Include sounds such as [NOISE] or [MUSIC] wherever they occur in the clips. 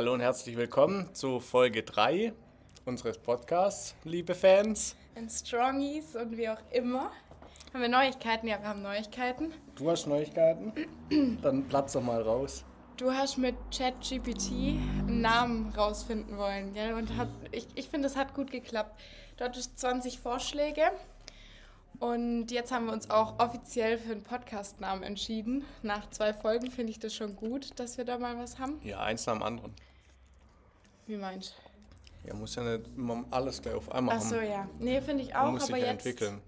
Hallo und herzlich willkommen zu Folge 3 unseres Podcasts, liebe Fans. Und Strongies und wie auch immer. Haben wir Neuigkeiten? Ja, wir haben Neuigkeiten. Du hast Neuigkeiten? Dann platz doch mal raus. Du hast mit ChatGPT einen Namen rausfinden wollen, gell? Und hat, ich, ich finde, es hat gut geklappt. Du hattest 20 Vorschläge und jetzt haben wir uns auch offiziell für einen Podcast-Namen entschieden. Nach zwei Folgen finde ich das schon gut, dass wir da mal was haben. Ja, eins nach dem anderen. Wie meinst du? Ja, muss ja nicht immer alles gleich auf einmal Ach so, ja. Nee, finde ich auch, muss aber sich ja jetzt, entwickeln.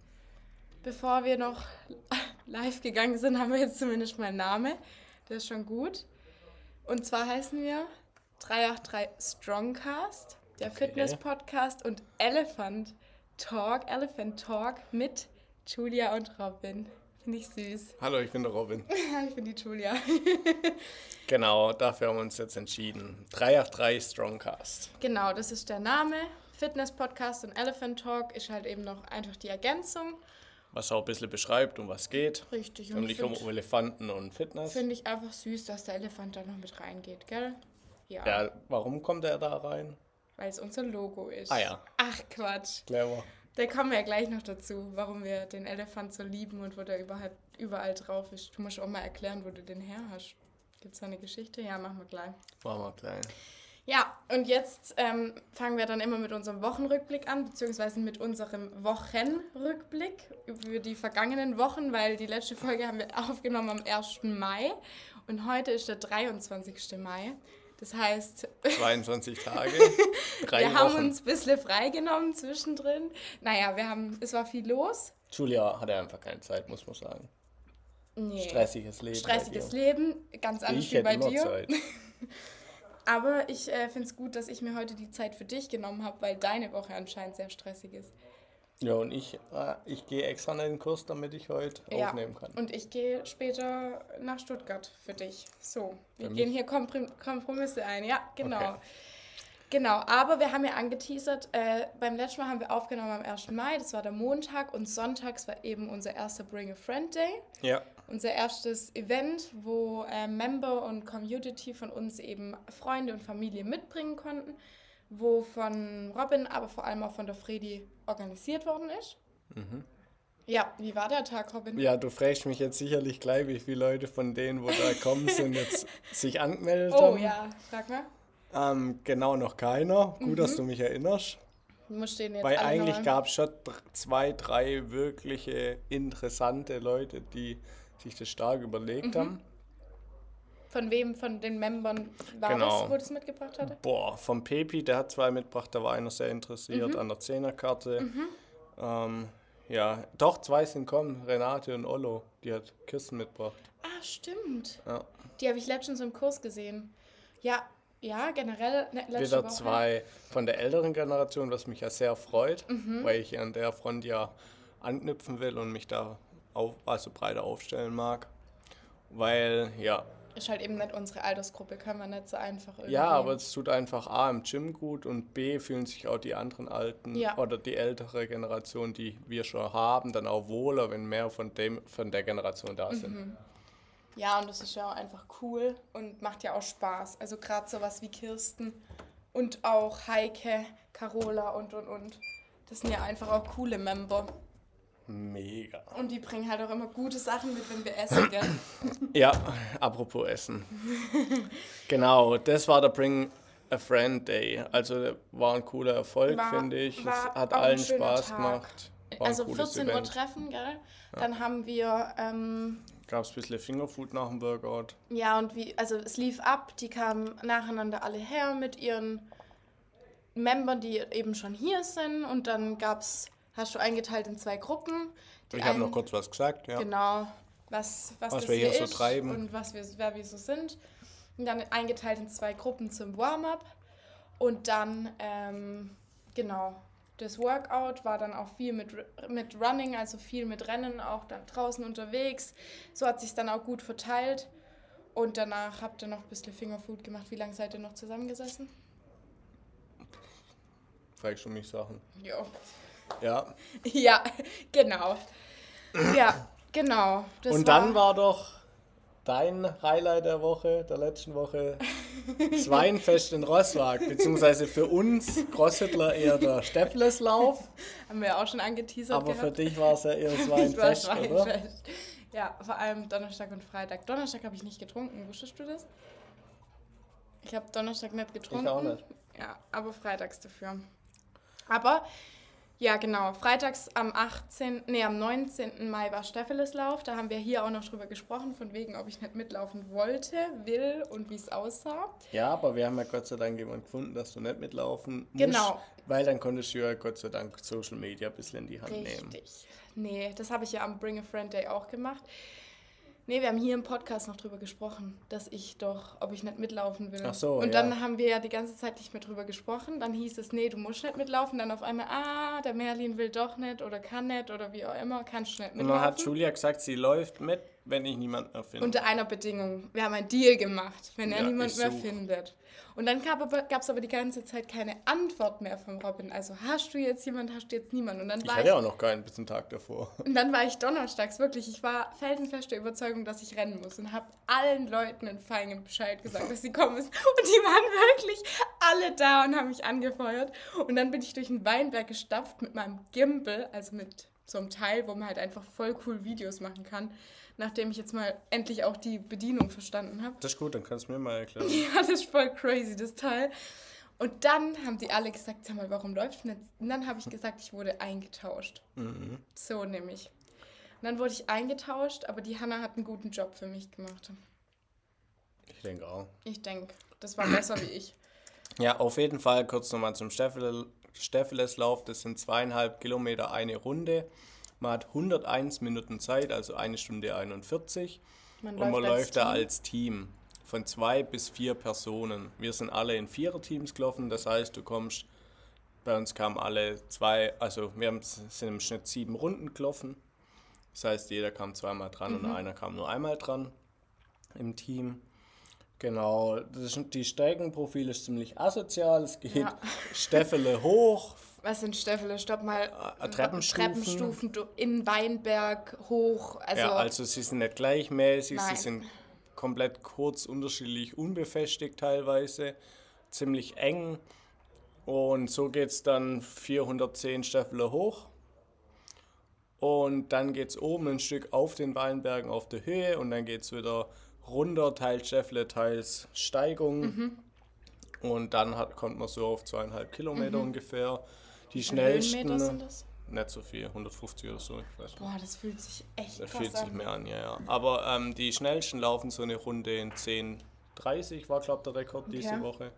bevor wir noch [LAUGHS] live gegangen sind, haben wir jetzt zumindest mal einen Namen. Der ist schon gut. Und zwar heißen wir 383 Strongcast, der Okay. Fitness-Podcast und Elephant Talk, Elephant Talk mit Julia und Robin. Finde ich süß. Hallo, ich bin der Robin. [LAUGHS] ich bin die Julia. [LAUGHS] Genau, dafür haben wir uns jetzt entschieden. 383 Strongcast. genau, das ist der Name. Fitness-Podcast und Elephant Talk ist halt eben noch einfach die Ergänzung. Was auch ein bisschen beschreibt, um was geht. Richtig. Und Nämlich ich um finde Elefanten und Fitness. find ich einfach süß, dass der Elefant da noch mit reingeht, gell? Ja, Ja, warum kommt er da rein? weil es unser Logo ist. Ah ja. Ach Quatsch. Clever. Da kommen wir ja gleich noch dazu, warum wir den Elefant so lieben und wo der überall, überall drauf ist. Du musst auch mal erklären, wo du den her hast. Gibt es da eine Geschichte? Ja, machen wir gleich. Machen wir klein. Ja, und jetzt ähm, fangen wir dann immer mit unserem Wochenrückblick an, beziehungsweise mit unserem Wochenrückblick über die vergangenen Wochen, weil die letzte Folge haben wir [LAUGHS] aufgenommen am 1. Mai und heute ist der 23. Mai. Das heißt, 22 [LAUGHS] Tage, drei wir haben Wochen. uns ein bisschen freigenommen zwischendrin. Naja, wir haben, es war viel los. Julia hatte einfach keine Zeit, muss man sagen. Nee. Stressiges Leben. Stressiges. Leben, ganz anders Ich wie bei dir. Zeit. [LAUGHS] Aber ich äh, finde es gut, dass ich mir heute die Zeit für dich genommen habe, weil deine Woche anscheinend sehr stressig ist. Ja, und ich, äh, ich gehe extra in den Kurs, damit ich heute Ja. aufnehmen kann. Und ich gehe später nach Stuttgart für dich. So, wir Für gehen mich? hier Komprim Kompromisse ein. Ja, genau. Okay. Genau, aber wir haben ja angeteasert, äh, beim letzten Mal haben wir aufgenommen am 1. Mai, das war der Montag und sonntags war eben unser erster Bring a Friend Day. Ja, unser erstes Event, wo äh, Member und Community von uns eben Freunde und Familie mitbringen konnten, wo von Robin, aber vor allem auch von der Fredi organisiert worden ist. Ja, wie war der Tag, Robin? Mhm. ja, du fragst mich jetzt sicherlich gleich, wie viele Leute von denen, wo da kommen [LAUGHS] sind, jetzt sich angemeldet oh haben. ja, sag mal. Ähm, genau, noch keiner. Gut, dass du mich erinnerst. Du musst den jetzt Weil eigentlich gab es schon zwei, drei wirkliche interessante Leute, die sich das stark Mhm. überlegt haben. Von wem von den Membern war Genau. das, wo das mitgebracht hatte? Boah, vom Pepi, der hat zwei mitgebracht, da war einer sehr Mhm. interessiert an der Zehnerkarte. Ähm, ja, doch, zwei sind kommen, Renate und Ollo, die hat Kirsten mitgebracht. Ah, stimmt. Ja. Die habe ich letztens im Kurs gesehen. Ja, ja, generell ne, Wieder Woche. zwei von der älteren Generation, was mich ja sehr freut, Mhm. weil ich an der Front ja anknüpfen will und mich da auf, also breiter aufstellen mag. Weil, ja, Ist halt eben nicht unsere Altersgruppe, können wir nicht so einfach irgendwie. ja, aber es tut einfach A im Gym gut und B fühlen sich auch die anderen alten Ja. oder die ältere Generation, die wir schon haben, dann auch wohler, wenn mehr von dem von der Generation da sind. Mhm. Ja, und das ist ja auch einfach cool und macht ja auch Spaß. Also gerade sowas wie Kirsten und auch Heike, Carola und und und. Das sind ja einfach auch coole Member. Mega. Und die bringen halt auch immer gute Sachen mit, wenn wir essen, gell? [CLEARS THROAT] Ja, apropos Essen. [LAUGHS] genau, das war der Bring a Friend Day. Also war ein cooler Erfolg, finde ich. Es war hat auch ein allen Spaß Tag. gemacht. War Also ein cooles 14 Uhr Event. Treffen, gell? Dann haben wir, ähm, Gab es ein bisschen Fingerfood nach dem Workout. ja, und wie, also es lief ab, die kamen nacheinander alle her mit ihren Membern, die eben schon hier sind. Und dann gab's, hast du eingeteilt in zwei Gruppen. Die Ich habe noch kurz was gesagt, ja. Genau, was, was, Was das wir hier so treiben. und was wir, wer wir so sind. Und dann eingeteilt in zwei Gruppen zum Warm-up. Und dann, ähm, genau, das Workout war dann auch viel mit, mit Running, also viel mit Rennen, auch dann draußen unterwegs. So hat sich dann auch gut verteilt. Und danach habt ihr noch ein bisschen Fingerfood gemacht. Wie lange seid ihr noch zusammengesessen? Fragst du mich Sachen? Ja. Ja. [LAUGHS] Ja, genau. Ja, genau. Das Und dann war doch dein Highlight der Woche, der letzten Woche, das Weinfest in Rosswag, [LAUGHS] beziehungsweise für uns Crosshitler eher der Steffleslauf. [LAUGHS] Haben wir ja auch schon angeteasert Aber gehabt. für dich war es ja eher das Ich Weinfest, oder? Ja, vor allem Donnerstag und Freitag. Donnerstag habe ich nicht getrunken, wusstest du das? Ich habe Donnerstag nicht getrunken. auch nicht. Ja, aber freitags dafür. Aber, ja genau, freitags am 18., nee, am 19. Mai war Stepheleslauf. Da haben wir hier auch noch drüber gesprochen, von wegen, ob ich nicht mitlaufen wollte, will und wie es aussah. Ja, aber wir haben ja Gott sei Dank jemanden gefunden, dass du nicht mitlaufen musst. Genau. Weil dann konntest du ja Gott sei Dank Social Media ein bisschen in die Hand nehmen. Richtig. Nee, das habe ich ja am Bring a Friend Day auch gemacht. Nee, wir haben hier im Podcast noch drüber gesprochen, dass ich doch, ob ich nicht mitlaufen will. Ach so, Und ja. dann haben wir ja die ganze Zeit nicht mehr drüber gesprochen. Dann hieß es, nee, du musst nicht mitlaufen. Dann auf einmal, ah, der Merlin will doch nicht oder kann nicht oder wie auch immer, kannst du nicht Und dann hat mitlaufen. Julia gesagt, sie läuft mit, wenn ich niemanden mehr finde. Unter einer Bedingung. Wir haben einen Deal gemacht, wenn er Ja, niemand ich mehr findet. Und dann gab es aber die ganze Zeit keine Antwort mehr von Robin. Also hast du jetzt jemand, hast du jetzt niemand. Und dann ich war hatte ja auch noch keinen bis zum Tag davor. [LAUGHS] Und dann war ich donnerstags wirklich, ich war felsenfester Überzeugung, dass ich rennen muss und habe allen Leuten in Feingen Bescheid gesagt, dass sie kommen müssen. [LAUGHS] Und die waren wirklich alle da und haben mich angefeuert. Und dann bin ich durch den Weinberg gestapft mit meinem Gimbal, also mit so einem Teil, wo man halt einfach voll cool Videos machen kann, nachdem ich jetzt mal endlich auch die Bedienung verstanden habe. Das ist gut, dann kannst du mir mal erklären. [LAUGHS] Ja, das ist voll crazy, das Teil. Und dann haben die alle gesagt, sag mal, warum läuft nicht? Und dann habe ich gesagt, ich wurde eingetauscht. Mhm. So nämlich. Und dann wurde ich eingetauscht, aber die Hanna hat einen guten Job für mich gemacht. Ich denke auch. Ich denke, das war besser wie ich. Ja, auf jeden Fall kurz nochmal zum Steffel Stepheleslauf. Das sind zweieinhalb Kilometer eine Runde. Man hat 101 Minuten Zeit, also eine Stunde 41. Man Und man läuft da Team. als Team von zwei bis vier Personen. Wir sind alle in Viererteams gelaufen, das heißt, du kommst, bei uns kamen alle zwei, also wir haben, sind im Schnitt sieben Runden gelaufen. Das heißt, jeder kam zweimal dran Mhm. und einer kam nur einmal dran im Team. Genau, das ist, die Streckenprofil ist ziemlich asozial. Es geht Ja. Steffele hoch, Was sind Steffele? Stopp mal. Äh, Treppenstufen. Treppenstufen in Weinberg hoch. Also, ja, also sie sind nicht gleichmäßig, Nein. sie sind komplett kurz, unterschiedlich, unbefestigt teilweise, ziemlich eng. Und so geht es dann 410 Steffele hoch. Und dann geht es oben ein Stück auf den Weinbergen auf der Höhe und dann geht es wieder runter, teils Steffele, teils Steigung. Und dann hat, kommt man so auf zweieinhalb Kilometer ungefähr. Die wie viele schnellsten, sind das? nicht so viel, 150 oder so, ich weiß nicht. Boah, das fühlt sich echt Das krass fühlt sich an. mehr an, ja, ja. Aber ähm, die schnellsten laufen so eine Runde in 10,30 war, glaube der Rekord diese Okay. Woche.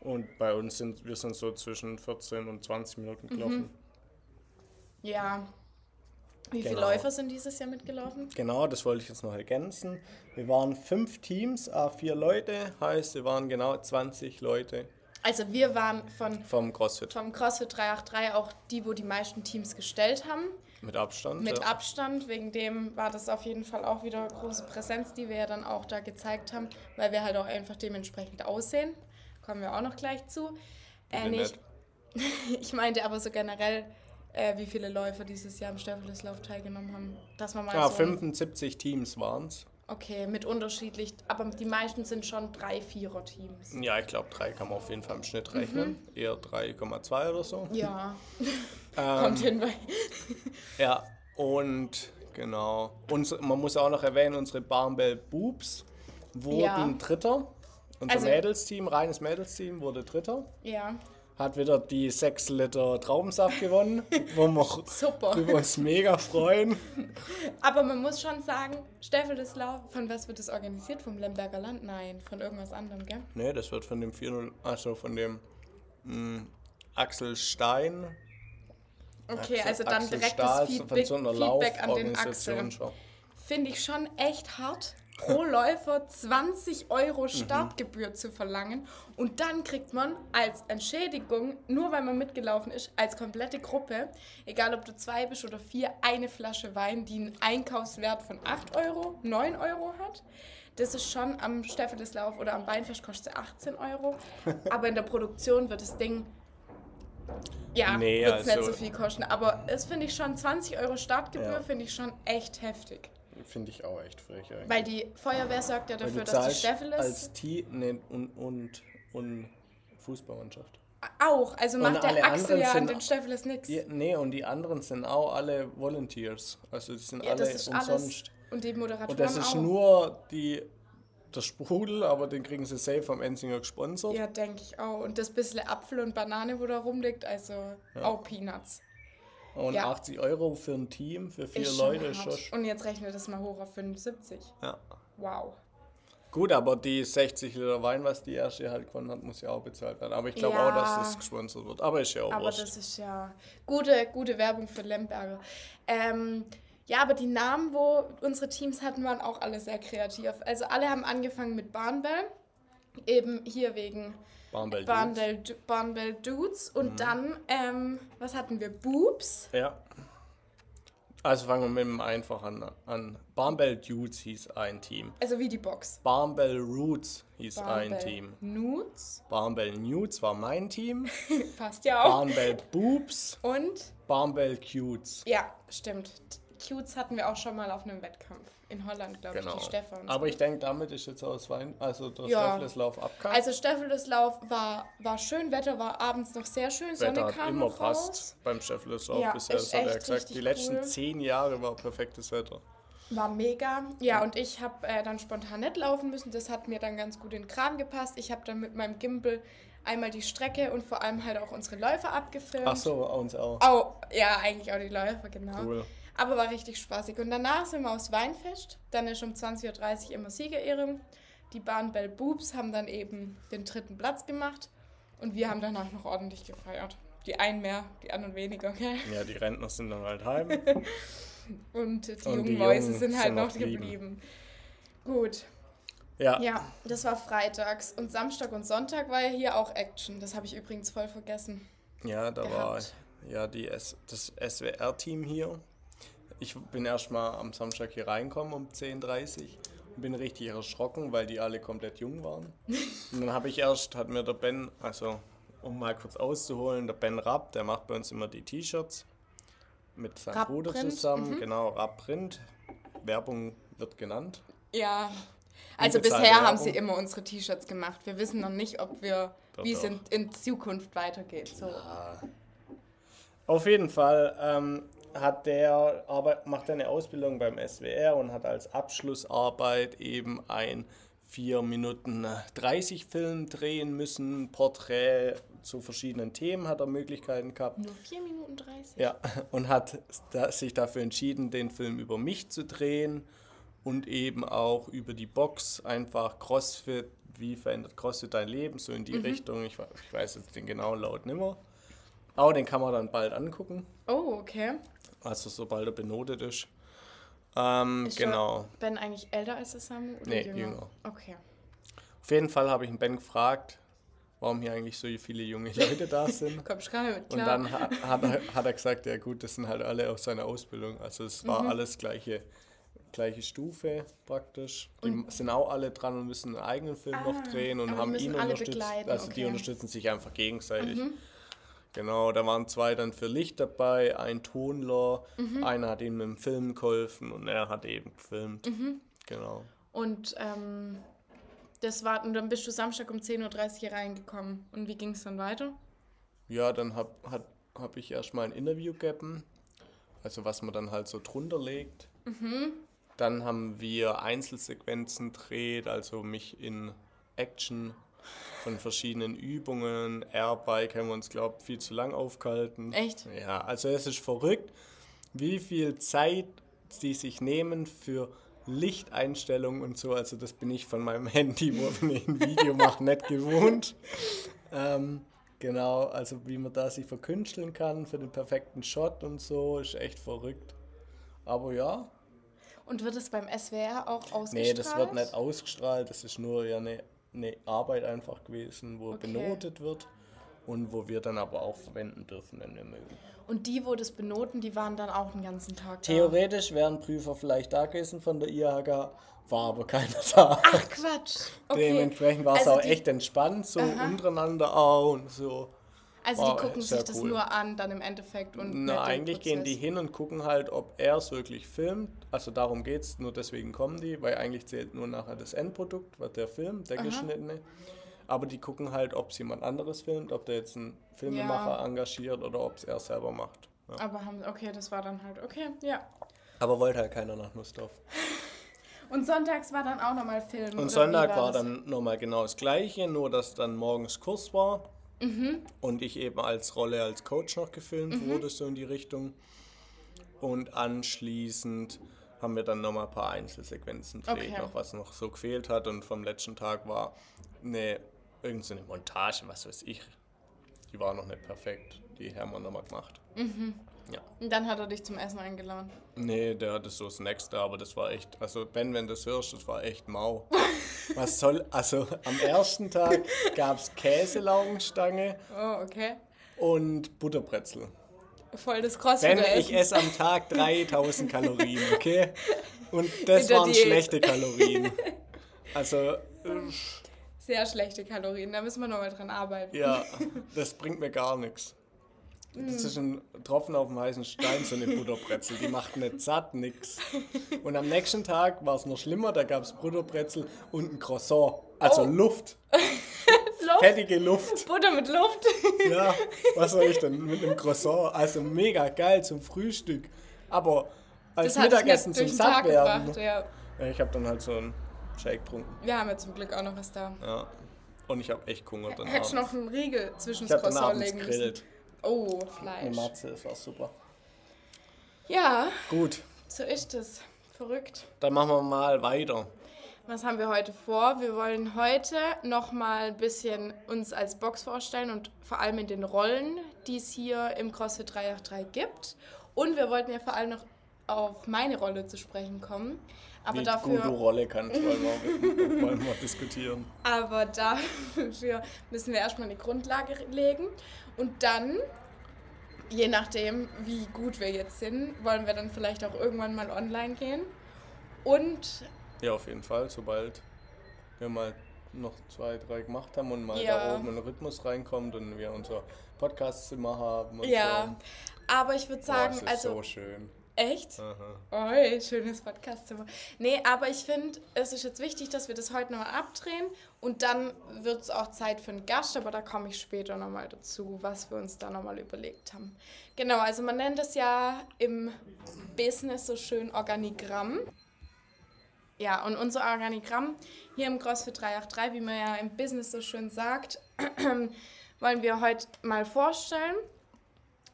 Und bei uns sind wir sind so zwischen 14 und 20 Minuten Mhm. gelaufen. Ja. Wie viele Genau. Läufer sind dieses Jahr mitgelaufen? Genau, das wollte ich jetzt noch ergänzen. Wir waren fünf Teams, a vier Leute, heißt, wir waren genau 20 Leute Also wir waren von vom CrossFit. vom CrossFit 383 auch die, wo die meisten Teams gestellt haben. Mit Abstand. Mit ja. Abstand, wegen dem war das auf jeden Fall auch wieder große Präsenz, die wir ja dann auch da gezeigt haben, weil wir halt auch einfach dementsprechend aussehen. Kommen wir auch noch gleich zu. Äh, nee, nicht. ich, [LAUGHS] ich meinte aber so generell, äh, wie viele Läufer dieses Jahr am Staffelslauf teilgenommen haben. Dass man mal Ja, so 75 Teams waren es. Okay, mit unterschiedlich, aber die meisten sind schon drei Vierer-Teams. Ja, ich glaube, drei kann man auf jeden Fall im Schnitt rechnen. Mhm. Eher 3,2 oder so. Ja, [LAUGHS] [LAUGHS] Ähm, kommt hin, weil Ja, und genau. Uns, man muss auch noch erwähnen, unsere Barnbell Boobs wurden Ja. Dritter. Unser Also- Mädelsteam, reines Mädelsteam, wurde Dritter. ja, Hat wieder die 6 Liter Traubensaft gewonnen, wo wir [LAUGHS] super. über uns mega freuen. Aber man muss schon sagen, Staffelslauf, von was wird das organisiert? Vom Lemberger Land? Nein, von irgendwas anderem, gell? Ne, das wird von dem 4-0, also von dem mh, Axel Stein. Okay, Axel- also dann Axel direkt Stahl, Feedback, so einer Feedback an den Axel. Finde ich schon echt hart, pro Läufer 20 Mhm. Euro Startgebühr zu verlangen. Und dann kriegt man als Entschädigung, nur weil man mitgelaufen ist, als komplette Gruppe, egal ob du zwei bist oder vier, eine Flasche Wein, die einen Einkaufswert von 8 Euro, 9 Euro hat. Das ist schon am Steffeleslauf oder am Weinfest kostet sie 18 Euro. [LAUGHS] Aber in der Produktion wird das Ding ja, Nee, wird es nicht also- so viel kosten. Aber es finde ich schon, 20 Euro Startgebühr Ja. finde ich schon echt heftig. Finde ich auch echt frech eigentlich. Weil die Feuerwehr sorgt ja dafür, dass die Staffel ist. als Team nee, und, und, und Fußballmannschaft. Auch, also Und macht alle der Axel ja an den Staffeles nichts. Nee, und die anderen sind auch alle Volunteers. Also die sind Ja, alle das ist umsonst. alles. Und die Moderatoren Und das ist auch. nur die, der Sprudel, aber den kriegen sie safe vom Enzinger gesponsert. Ja, denke ich auch. Und das bisschen Apfel und Banane, wo da rumliegt, also auch Peanuts. Und Ja. 80 Euro für ein Team, für vier Ist Leute ist schon. Und jetzt rechne das mal hoch auf 75. Ja. Wow. Gut, aber die 60 Liter Wein, was die erste halt gewonnen hat, muss ja auch bezahlt werden. Aber ich glaube Ja. auch, dass das gesponsert wird. Aber ist ja auch Aber wurscht. das ist ja gute, gute Werbung für Lemberger. Ähm, ja, aber die Namen, wo unsere Teams hatten, waren auch alle sehr kreativ. Also alle haben angefangen mit Barnbell. Eben hier wegen Barnbell Barnbell, Du- Barnbell Dudes. Und dann, ähm, was hatten wir? Boobs. Ja. Also fangen wir mit dem einfachen an. Barnbell Dudes hieß ein Team. Also wie die Box. Barnbell Roots hieß ein Barnbell Team. Nudes. Barnbell Nudes war mein Team. [LAUGHS] Passt ja auch. Barnbell Boobs. Und, Barnbell Cutes. ja, stimmt. Cutes hatten wir auch schon mal auf einem Wettkampf. In Holland, glaube Genau. ich, die Stefan. Aber ich denke, damit ist jetzt aus Wein, also der Ja. Staffelslauf abgehakt. Also Staffeluslauf war, war schön, Wetter war abends noch sehr schön, Sonne Wetter hat kam immer raus. passt beim Staffelslauf Ja, bisher. Das hat er gesagt. Die letzten cool. zehn Jahre war perfektes Wetter. War mega. Ja, und ich habe äh, dann spontan nicht laufen müssen. Das hat mir dann ganz gut in den Kram gepasst. Ich habe dann mit meinem Gimbal einmal die Strecke und vor allem halt auch unsere Läufer abgefilmt. Ach so, uns auch. Oh, ja, eigentlich auch die Läufer, genau. Cool. Aber war richtig spaßig. Und danach sind wir aufs Weinfest. Dann ist um 20.30 Uhr immer Siegerehrung. Die Bahnbell Boobs haben dann eben den dritten Platz gemacht. Und wir haben danach noch ordentlich gefeiert. Die einen mehr, die anderen weniger. gell? Ja, die Rentner sind dann halt heim. [LAUGHS] Und die Und jungen die Mäuse Jungen sind halt sind noch geblieben. geblieben. Gut. Ja, Ja, das war freitags. Und Samstag und Sonntag war ja hier auch Action. Das habe ich übrigens voll vergessen. ja da war gehabt. ja die S das SWR-Team hier. Ich bin erst mal am Samstag hier reinkommen um 10.30 Uhr und bin richtig erschrocken, weil die alle komplett jung waren. Und dann habe ich erst, hat mir der Ben, also um mal kurz auszuholen, der Ben Rapp, der macht bei uns immer die T-Shirts mit seinem Rapp Bruder Print, zusammen. Genau, Rapp Print. Werbung wird genannt. Ja. Also bisher haben sie Werbung. immer unsere T-Shirts gemacht. Wir wissen noch nicht, ob wir, Doch, wie es in, in Zukunft weitergeht. So. Auf jeden Fall ähm, hat der Arbeit, macht er eine Ausbildung beim SWR und hat als Abschlussarbeit eben ein 4 Minuten 30 Film drehen müssen. Porträt zu verschiedenen Themen hat er Möglichkeiten gehabt. Nur 4 Minuten 30. Ja, [LAUGHS] und hat sich dafür entschieden, den Film über mich zu drehen und eben auch über die Box, einfach CrossFit, wie verändert CrossFit dein Leben, so in die Richtung. Ich, ich weiß jetzt den genauen Laut nimmer. Aber den kann man dann bald angucken, Oh, okay. Also sobald er benotet ist. Ähm, Ist genau. Ben eigentlich älter als der Samu? Oder Nee, jünger? jünger. Okay. Auf jeden Fall habe ich den Ben gefragt, warum hier eigentlich so viele junge Leute da [LAUGHS] sind. Kommst gar nicht mit Und klar. dann ha- hat er, hat er gesagt, ja gut, das sind halt alle aus seiner Ausbildung. Also es Mhm. war alles gleiche, gleiche Stufe praktisch. Die sind auch alle dran und müssen einen eigenen Film noch Ah, drehen und die haben ihn alle unterstützt. Also die okay. unterstützen sich einfach gegenseitig. Mhm. Genau, da waren zwei dann für Licht dabei, ein Tonler, Mhm. einer hat ihm mit dem Film geholfen und er hat eben gefilmt. Mhm. Genau. Und ähm, das war, und dann bist du Samstag um 10.30 Uhr hier reingekommen. Und wie ging es dann weiter? Ja, dann habe hab, hab ich erstmal ein Interview gegeben, also was man dann halt so drunter legt. Dann haben wir Einzelsequenzen dreht, also mich in Action von verschiedenen Übungen. Airbike haben wir uns, glaube ich, viel zu lang aufgehalten. Echt? Ja, also es ist verrückt, wie viel Zeit die sich nehmen für Lichteinstellungen und so. Also das bin ich von meinem [LAUGHS] Handy, wo ich ein Video mache, nicht gewohnt. Ähm, genau, also wie man da sich verkünsteln kann für den perfekten Shot und so, ist echt verrückt. Aber ja, Und wird es beim SWR auch ausgestrahlt? nee, das wird nicht ausgestrahlt, das ist nur ja eine, eine Arbeit einfach gewesen, wo Okay. benotet wird und wo wir dann aber auch verwenden dürfen, wenn wir mögen. Und die, wo das benoten, die waren dann auch den ganzen Tag da. Theoretisch wären Prüfer vielleicht da gewesen von der IHK, war aber keiner [LAUGHS] da. Ach Quatsch. Okay. Dementsprechend war es Also auch echt entspannt, so untereinander auch und so. Also die gucken sich das cool. nur an, dann im Endeffekt. Und Na, eigentlich gehen die hin und gucken halt, ob er es wirklich filmt. Also darum geht es, nur deswegen kommen die, weil eigentlich zählt nur nachher das Endprodukt, was der Film, der Aha. geschnittene. Aber die gucken halt, ob es jemand anderes filmt, ob der jetzt einen Filmemacher ja. engagiert oder ob es er selber macht. Ja. Aber haben, okay, das war dann halt, okay, ja. Aber wollte halt keiner nach Nussdorf. [LAUGHS] Und sonntags war dann auch nochmal Film. Und Sonntag war, war dann nochmal genau das Gleiche, nur dass dann morgens Kurs war. Mhm. Und ich eben als Rolle als Coach noch gefilmt mhm. wurde, so in die Richtung. Und anschließend haben wir dann nochmal ein paar Einzelsequenzen gedreht, okay. noch was noch so gefehlt hat. Und vom letzten Tag war eine, irgendeine so Montage, was weiß ich. Die war noch nicht perfekt. Die haben wir nochmal gemacht. Mhm. Ja. Und dann hat er dich zum Essen eingeladen. Nee, der hatte so Snacks da, aber das war echt, also Ben, wenn du das hörst, das war echt mau. [LAUGHS] Was soll, also am ersten Tag gab es Käselaugenstange. Oh, okay. Und Butterbrezel. Voll das Crossfit Ben, ich esse am Tag 3000 Kalorien, okay? Und das waren Diät. schlechte Kalorien. Also... Sehr schlechte Kalorien, da müssen wir nochmal dran arbeiten. Ja, das bringt mir gar nichts. Das ist ein Tropfen auf dem heißen Stein, so eine Butterbrezel. Die macht nicht satt, nix. Und am nächsten Tag war es noch schlimmer, da gab es Butterbrezel und ein Croissant. Also oh. Luft. [LAUGHS] Luft. Fettige Luft. Butter mit Luft. ja, was soll ich denn mit einem Croissant? Also mega geil zum Frühstück. Aber als das Mittagessen zum Sattwerden. Gebracht, ja. ich habe dann halt so einen Shake getrunken. Wir haben ja zum Glück auch noch was da. Ja. Und ich habe echt Hunger dann. Hättest du noch einen Riegel zwischen das Croissant legen müssen. Oh, Fleisch. Eine Matze, das war super. Ja. Gut. So ist es. Verrückt. Dann machen wir mal weiter. Was haben wir heute vor? Wir wollen heute noch mal ein bisschen uns als Box vorstellen und vor allem in den Rollen, die es hier im CrossFit 383 gibt. Und wir wollten ja vor allem noch auf meine Rolle zu sprechen kommen. Aber Wie dafür, gut du Rolle kannst, wollen wir, [LAUGHS] wollen wir diskutieren. [LAUGHS] Aber dafür müssen wir erstmal eine Grundlage legen. Und dann, je nachdem, wie gut wir jetzt sind, wollen wir dann vielleicht auch irgendwann mal online gehen. Und. Ja, auf jeden Fall, sobald wir mal noch zwei, drei gemacht haben und mal ja. da oben ein Rhythmus reinkommt und wir unser Podcastzimmer haben. ja, so. aber ich würde sagen, Boah, also. so schön. Echt? Oi, schönes Podcastzimmer. Nee, aber ich finde, es ist jetzt wichtig, dass wir das heute nochmal abdrehen und dann wird es auch Zeit für einen Gast, aber da komme ich später nochmal dazu, was wir uns da nochmal überlegt haben. Genau, also man nennt es ja im Business so schön Organigramm. Ja, und unser Organigramm hier im CrossFit 383, wie man ja im Business so schön sagt, [CLEARS THROAT] wollen wir heute mal vorstellen,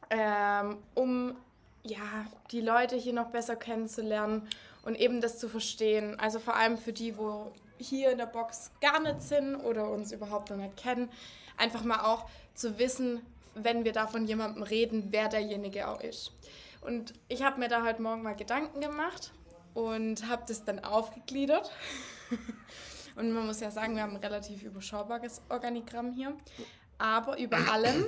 ähm, um ja, die Leute hier noch besser kennenzulernen und eben das zu verstehen. Also vor allem für die, wo hier in der Box gar nicht sind oder uns überhaupt noch nicht kennen, einfach mal auch zu wissen, wenn wir da von jemandem reden, wer derjenige auch ist. Und ich habe mir da heute Morgen mal Gedanken gemacht und habe das dann aufgegliedert. [LAUGHS] und man muss ja sagen, wir haben ein relativ überschaubares Organigramm hier. Aber über allem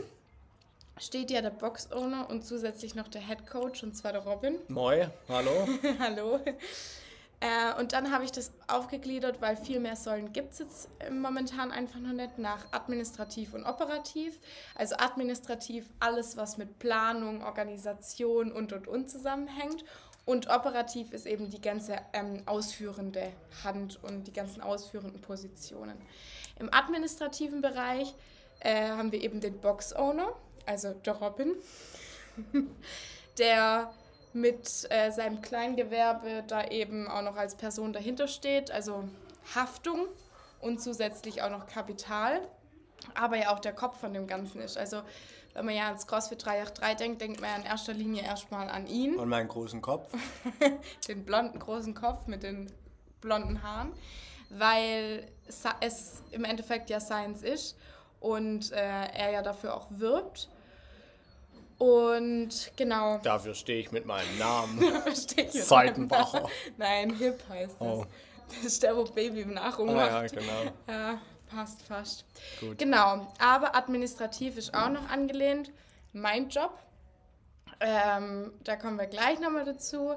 steht ja der Box-Owner und zusätzlich noch der Head Coach, und zwar der Robin. Moi, hallo. [LAUGHS] hallo. Äh, und dann habe ich das aufgegliedert, weil viel mehr Säulen gibt es jetzt momentan einfach noch nicht, nach administrativ und operativ. Also administrativ alles, was mit Planung, Organisation und und und zusammenhängt. Und operativ ist eben die ganze ähm, ausführende Hand und die ganzen ausführenden Positionen. Im administrativen Bereich äh, haben wir eben den Box Owner also der Robin, [LAUGHS] der mit äh, seinem Kleingewerbe da eben auch noch als Person dahinter steht, also Haftung und zusätzlich auch noch Kapital, aber ja auch der Kopf von dem Ganzen ist. Also wenn man ja ans CrossFit 383 denkt, denkt man ja in erster Linie erstmal an ihn. Und meinen großen Kopf. [LAUGHS] den blonden großen Kopf mit den blonden Haaren, weil es im Endeffekt ja Science ist und äh, er ja dafür auch wirbt. Und genau. Dafür stehe ich mit meinem Namen. [LAUGHS] Seitenbacher. Nein, Hip heißt das. Oh. Das ist der, wo Baby im Nachrung ah, macht. Ja, genau. Ja, passt fast. Gut. Genau, aber administrativ ist auch noch angelehnt. Mein Job. Ähm, da kommen wir gleich nochmal dazu.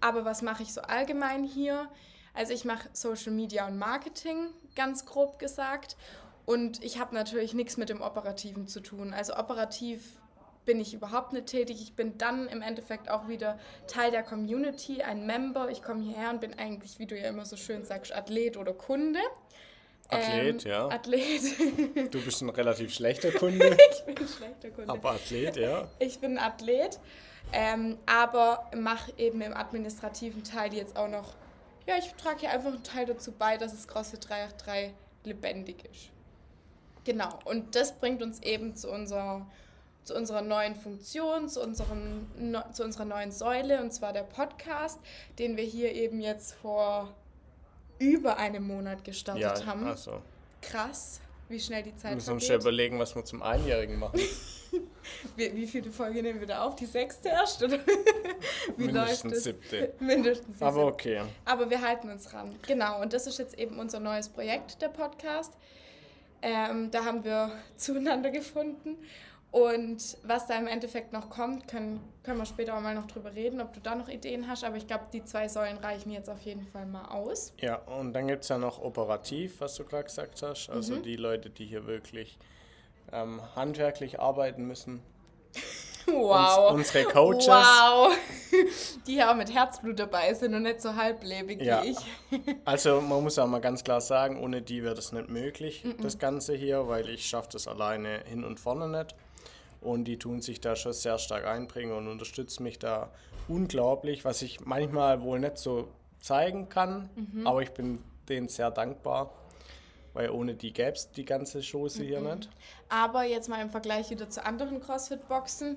Aber was mache ich so allgemein hier? Also ich mache Social Media und Marketing, ganz grob gesagt. Und ich habe natürlich nichts mit dem Operativen zu tun. Also operativ bin ich überhaupt nicht tätig. Ich bin dann im Endeffekt auch wieder Teil der Community, ein Member. Ich komme hierher und bin eigentlich, wie du ja immer so schön sagst, Athlet oder Kunde. Athlet, Ähm, ja. Athlet. [LAUGHS] Du bist ein relativ schlechter Kunde, ich bin ein schlechter Kunde. aber Athlet, ja. Ich bin Athlet, ähm, aber mache eben im administrativen Teil jetzt auch noch, ja, ich trage hier einfach einen Teil dazu bei, dass es CrossFit 383 lebendig ist. Genau, und das bringt uns eben zu unserer, zu unserer neuen Funktion, zu, unserem, no, zu unserer neuen Säule, und zwar der Podcast, den wir hier eben jetzt vor über einem Monat gestartet Ja, haben. also. Krass, wie schnell die Wir Zeit müssen uns schon überlegen, was wir zum Einjährigen machen. [LAUGHS] Wie, wie viele Folge nehmen wir da auf? Die sechste erst? Oder? [LAUGHS] wie Mindestens läuft siebte. Mindestens die Aber siebte. okay. Aber wir halten uns ran. Genau, und das ist jetzt eben unser neues Projekt, der Podcast. Ähm, da haben wir [LAUGHS] zueinander gefunden. Und was da im Endeffekt noch kommt, können, können wir später auch mal noch drüber reden, ob du da noch Ideen hast. Aber ich glaube, die zwei Säulen reichen jetzt auf jeden Fall mal aus. Ja, und dann gibt es ja noch operativ, was du gerade gesagt hast. Also Mhm. die Leute, die hier wirklich ähm, handwerklich arbeiten müssen. [LAUGHS] Wow. Uns, unsere Coaches. Wow. [LAUGHS] Die hier auch mit Herzblut dabei sind und nicht so halblebig Ja. wie ich. [LAUGHS] Also man muss auch mal ganz klar sagen, ohne die wäre das nicht möglich, das Ganze hier, weil ich schaffe das alleine hin und vorne nicht. Und die tun sich da schon sehr stark einbringen und unterstützen mich da unglaublich, was ich manchmal wohl nicht so zeigen kann, aber ich bin denen sehr dankbar, weil ohne die gäbe es die ganze Chose hier nicht. Aber jetzt mal im Vergleich wieder zu anderen CrossFit-Boxen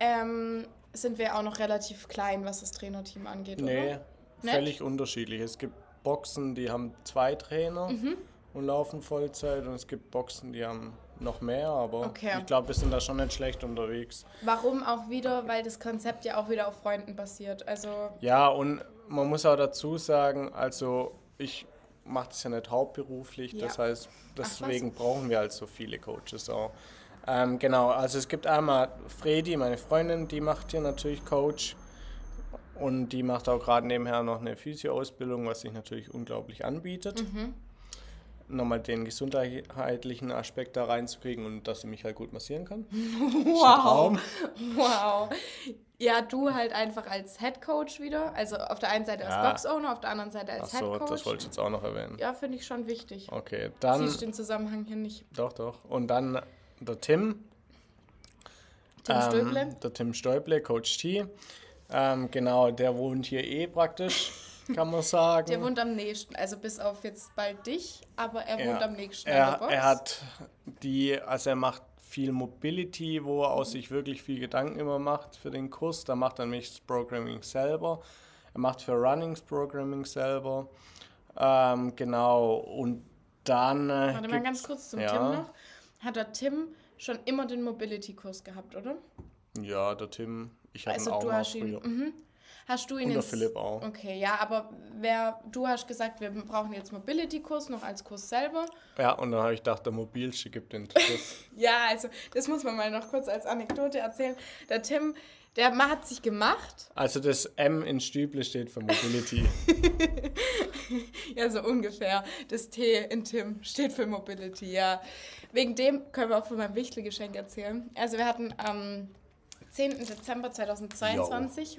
ähm, sind wir auch noch relativ klein, was das Trainerteam angeht, Nee, oder? Nicht? völlig unterschiedlich. Es gibt Boxen, die haben zwei Trainer Mhm. und laufen Vollzeit und es gibt Boxen, die haben noch mehr, aber Okay. ich glaube, wir sind da schon nicht schlecht unterwegs. Warum auch wieder? Weil das Konzept ja auch wieder auf Freunden basiert. Also, Ja, und man muss auch dazu sagen, also ich mache das ja nicht hauptberuflich, das Ja. heißt, was. deswegen brauchen wir halt so viele Coaches auch. Ähm, genau, also es gibt einmal Fredi, meine Freundin, die macht hier natürlich Coach und die macht auch gerade nebenher noch eine Physio-Ausbildung, was sich natürlich unglaublich anbietet. Mhm. Nochmal den gesundheitlichen Aspekt da reinzukriegen und dass sie mich halt gut massieren kann. [LAUGHS] wow. [LAUGHS] Wow. Ja, du halt einfach als Head Coach wieder. Also auf der einen Seite als Ja. Box-Owner, auf der anderen Seite als Achso, Head Coach. das wollte ich jetzt auch noch erwähnen. ja, finde ich schon wichtig. Okay, dann. Siehst den Zusammenhang hier nicht. Doch, doch. Und dann der Tim. Tim ähm, Stöble. Der Tim Stäuble, Coach T. Ähm, genau, der wohnt hier eh praktisch, kann man [LAUGHS] sagen. Der wohnt am nächsten, also bis auf jetzt bald dich, aber er wohnt Ja. am nächsten er, er hat die, also er macht viel Mobility, wo er aus sich wirklich viel Gedanken immer macht für den Kurs. Da macht er nämlich das Programming selber. Er macht für Runnings Programming selber. Ähm, genau, und dann. Äh, Warte mal ganz kurz zum ja. Tim noch. Hat der Tim schon immer den Mobility-Kurs gehabt, oder? Ja, der Tim. Ich habe Also ihn auch du mal hast ihn. Hast du ihn Und der Philipp auch. Okay, ja, aber wer, du hast gesagt, wir brauchen jetzt Mobility-Kurs noch als Kurs selber. Ja, und dann habe ich gedacht, der Mobilste gibt den Kurs. [LAUGHS] Ja, also das muss man mal noch kurz als Anekdote erzählen. Der Tim, der hat sich gemacht, Also das M in Stüble steht für Mobility. [LAUGHS] ja so ungefähr, das T in Tim steht für Mobility, ja. Wegen dem können wir auch von meinem Wichtelgeschenk erzählen. Also wir hatten am 10. Dezember 2022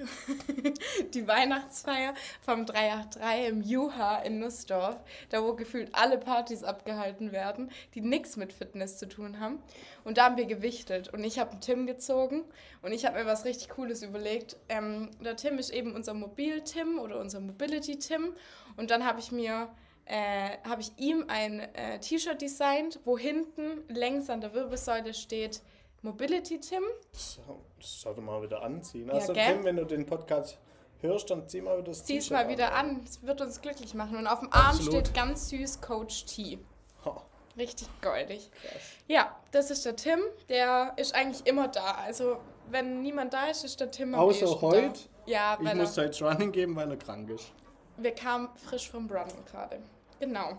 [LAUGHS] die Weihnachtsfeier vom 383 im Juha in Nussdorf, da wo gefühlt alle Partys abgehalten werden, die nichts mit Fitness zu tun haben. Und da haben wir gewichtet und ich habe einen Tim gezogen und ich habe mir was richtig Cooles überlegt. Ähm, der Tim ist eben unser Mobil-Tim oder unser Mobility-Tim und dann habe ich mir äh, habe ich ihm ein äh, T-Shirt designt, wo hinten längs an der Wirbelsäule steht Mobility Tim. Das, das sollte mal wieder anziehen. Ja, Also gell? Tim, wenn du den Podcast hörst, dann zieh mal wieder das Zieh es mal wieder an, es wird uns glücklich machen. Und auf dem Arm Absolut. steht ganz süß Coach T. Ha, Richtig goldig. krass. Ja, das ist der Tim. Der ist eigentlich immer da. Also, wenn niemand da ist, ist der Tim am Außer heute. Da. Ja, Ich muss jetzt Running geben, weil er krank ist. wir kamen frisch vom Running gerade. Genau.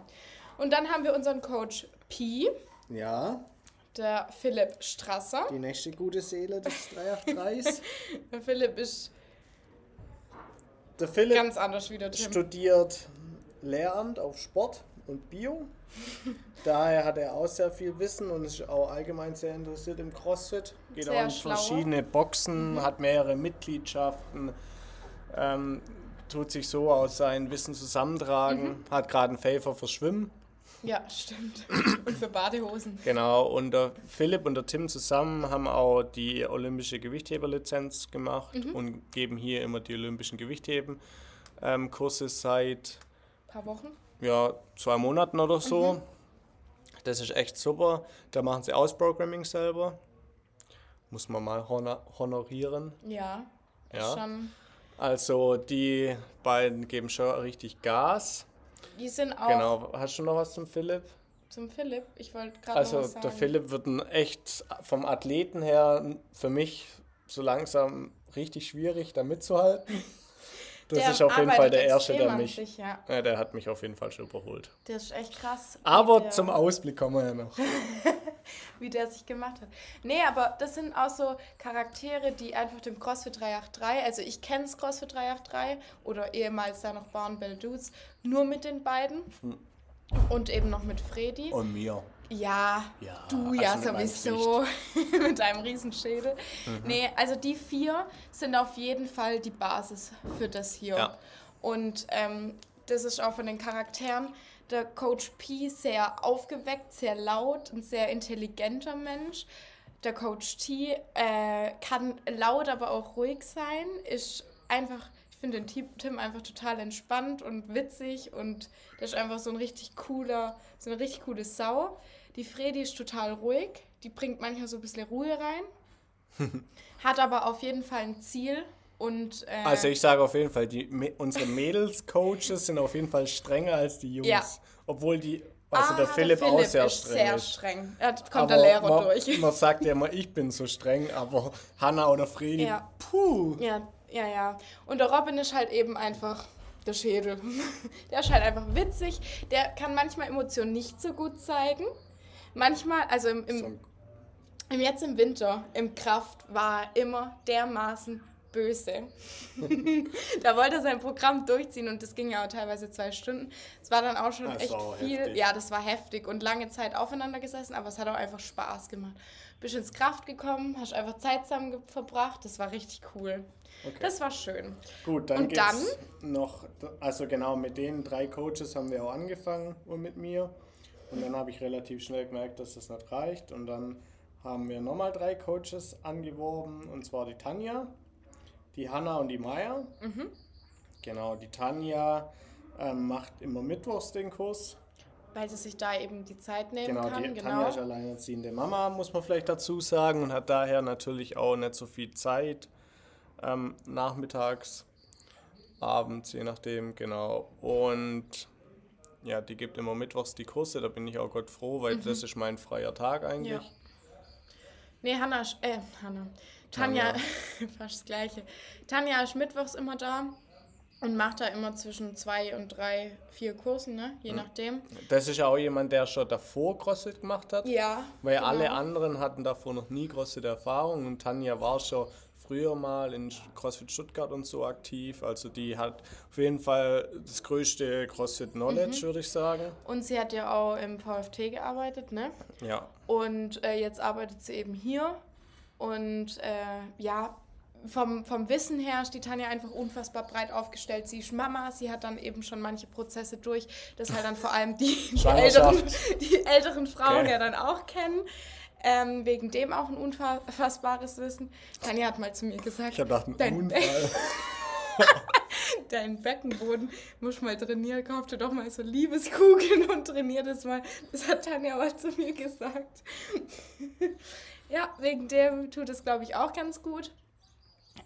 Und dann haben wir unseren Coach P, Ja, der Philipp Strasser. die nächste gute Seele des 383. [LAUGHS] Der Philipp ist Der Philipp ganz anders wie der Tim. studiert Lehramt auf Sport und Bio. Daher hat er auch sehr viel Wissen und ist auch allgemein sehr interessiert im CrossFit. Geht Sehr auch in schlauer. verschiedene Boxen, hat mehrere Mitgliedschaften, ähm, tut sich so aus sein Wissen zusammentragen, hat gerade einen Favor für Schwimmen. Ja, stimmt. Und für Badehosen. Genau, und der Philipp und der Tim zusammen haben auch die olympische Gewichtheberlizenz gemacht und geben hier immer die olympischen Gewichtheben-Kurse seit Ein paar Wochen. ja, zwei Monaten oder so. Das ist echt super. Da machen sie Ausprogramming selber. Muss man mal honor honorieren. Ja. Ja. Schon, Also die beiden geben schon richtig Gas. Die sind auch Genau. Hast du noch was zum Philipp? zum Philipp. Ich wollte gerade Also was sagen. der Philipp wird ein echt vom Athleten her für mich so langsam richtig schwierig, da mitzuhalten. [LAUGHS] Das Der ist auf jeden Fall der Erste, der mich. Sich, ja. Ja, der hat mich auf jeden Fall schon überholt. Der ist echt krass. Aber der, zum Ausblick kommen wir ja noch. [LAUGHS] Wie der sich gemacht hat. Nee, aber das sind auch so Charaktere, die einfach dem CrossFit 383, also ich kenne das CrossFit 383 oder ehemals da noch Barnbell Dudes, nur mit den beiden. Hm. Und eben noch mit Fredi. Und mir. Ja, Ja, du also ja mit meinem sowieso [LAUGHS] mit deinem Riesenschädel. Mhm. Nee, also die vier sind auf jeden Fall die Basis für das hier. Ja. Und ähm, das ist auch von den Charakteren der Coach P sehr aufgeweckt, sehr laut, ein sehr intelligenter Mensch. Der Coach T äh, kann laut, aber auch ruhig sein, ist einfach, finde den Ti- Tim einfach total entspannt und witzig und der ist einfach so ein richtig cooler, so eine richtig coole Sau. Die Fredi ist total ruhig, die bringt manchmal so ein bisschen Ruhe rein, [LAUGHS] hat aber auf jeden Fall ein Ziel und äh, Also ich sage auf jeden Fall, die, unsere Mädels-Coaches sind auf jeden Fall strenger als die Jungs. Ja. Obwohl die, also ah, der Philipp, auch sehr ist streng sehr ist. streng. Da kommt aber der Lehrer man, durch. Man sagt ja immer, ich bin so streng, aber Hanna oder Fredi, Ja. puh. Ja, ja, ja. Und der Robin ist halt eben einfach der Schädel. [LAUGHS] Der ist halt einfach witzig. Der kann manchmal Emotionen nicht so gut zeigen. Manchmal, also im, im, im jetzt im Winter, im Kraft, war er immer dermaßen böse. [LAUGHS] da wollte er sein Programm durchziehen und das ging ja auch teilweise zwei Stunden. Es war dann auch schon Das echt viel. heftig. Ja, das war heftig und lange Zeit aufeinander gesessen, aber es hat auch einfach Spaß gemacht. Bist ins Kraft gekommen, hast einfach Zeit zusammen verbracht. Das war richtig cool. Okay. Das war schön. Gut, dann Und geht's noch, also genau mit den drei Coaches haben wir auch angefangen und mit mir. Und dann habe ich relativ schnell gemerkt, dass das nicht reicht. Und dann haben wir nochmal drei Coaches angeworben, und zwar die Tanja, die Hanna und die Maya. Mhm. Genau, die Tanja ähm, macht immer mittwochs den Kurs. Weil sie sich da eben die Zeit nehmen Genau, kann. die genau. Tanja ist alleinerziehende Mama, muss man vielleicht dazu sagen, und hat daher natürlich auch nicht so viel Zeit ähm, nachmittags, abends, je nachdem, genau. Und ja, die gibt immer mittwochs die Kurse, da bin ich auch Gott froh, weil das ist mein freier Tag eigentlich. Mhm. Ja. Nee, Hanna, äh, Hanna. Tanja, [LAUGHS] fast das Gleiche. Tanja ist mittwochs immer da und macht da immer zwischen zwei und drei, vier Kursen, ne? Je nachdem. Das ist auch jemand, der schon davor CrossFit gemacht hat. Ja. Weil genau. alle anderen hatten davor noch nie CrossFit-Erfahrung und Tanja war schon früher mal in CrossFit Stuttgart und so aktiv. Also die hat auf jeden Fall das größte CrossFit-Knowledge, Mhm. würde ich sagen. Und sie hat ja auch im VFT gearbeitet, ne? Ja. Und äh, jetzt arbeitet sie eben hier. Und äh, ja, vom, vom Wissen her ist die Tanja einfach unfassbar breit aufgestellt. Sie ist Mama, sie hat dann eben schon manche Prozesse durch, das halt dann vor allem die, die, älteren, die älteren Frauen Okay. ja dann auch kennen. Ähm, wegen dem auch ein unfassbares Wissen. Tanja hat mal zu mir gesagt, Ich habe gedacht, ein Dein- Unfall. [LAUGHS] dein Beckenboden muss mal trainieren, kauf dir doch mal so Liebeskugeln und trainier das mal. Das hat Tanja mal zu mir gesagt. [LAUGHS] ja, wegen dem tut es, glaube ich, auch ganz gut.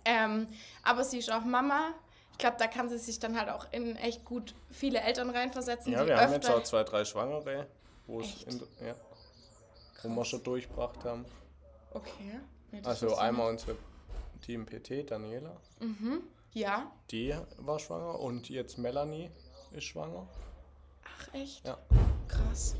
Ähm, aber sie ist auch Mama. Ich glaube, da kann sie sich dann halt auch in echt gut viele Eltern reinversetzen, Ja, wir haben jetzt auch zwei, drei Schwangere, wo es ja, wo wir schon durchgebracht haben. Okay. Nee, Also einmal unsere Team PT, Daniela, nicht. Ja. die war schwanger und jetzt Melanie ist schwanger. Ach, echt? Ja. Krass.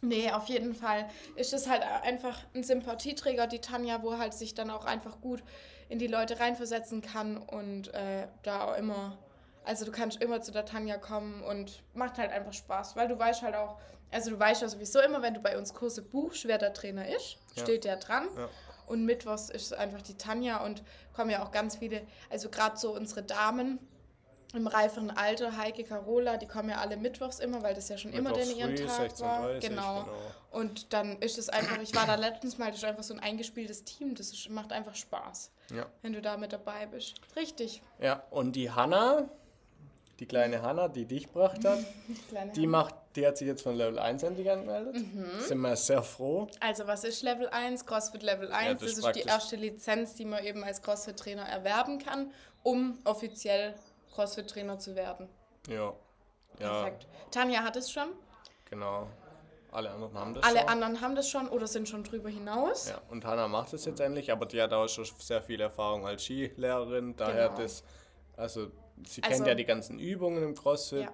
Nee, auf jeden Fall ist es halt einfach ein Sympathieträger, die Tanja, wo halt sich dann auch einfach gut in die Leute reinversetzen kann und äh, da auch immer, also du kannst immer zu der Tanja kommen und macht halt einfach Spaß, weil du weißt halt auch also du weißt ja sowieso immer, wenn du bei uns Kurse buchst, wer der Trainer ist, Ja. steht der dran. Ja. Und mittwochs ist einfach die Tanja und kommen ja auch ganz viele, also gerade so unsere Damen im reiferen Alter, Heike, Carola, die kommen ja alle mittwochs immer, weil das ja schon immer Mittwochs denn ihren Tag war. 16:30, Genau. genau. Und dann ist es einfach, ich war da letztens mal, das ist einfach so ein eingespieltes Team, das ist, macht einfach Spaß, Ja. wenn du da mit dabei bist. Richtig. ja, und die Hanna, die kleine Hanna, die dich gebracht hat, [LAUGHS] die Hand. macht, die hat sich jetzt von Level 1 endlich angemeldet. Mhm. Sind wir sehr froh. Also was ist Level 1? CrossFit Level 1. das das ist ist die erste Lizenz, die man eben als CrossFit-Trainer erwerben kann, um offiziell CrossFit-Trainer zu werden. Ja. Ja, Perfekt. Tanja hat es schon. genau. Alle anderen haben das Alle schon. anderen haben das schon oder sind schon drüber hinaus. Ja, und Hanna macht es jetzt endlich, aber die hat auch schon sehr viel Erfahrung als Skilehrerin. Daher Genau. das, also sie Also- kennt ja die ganzen Übungen im CrossFit Ja.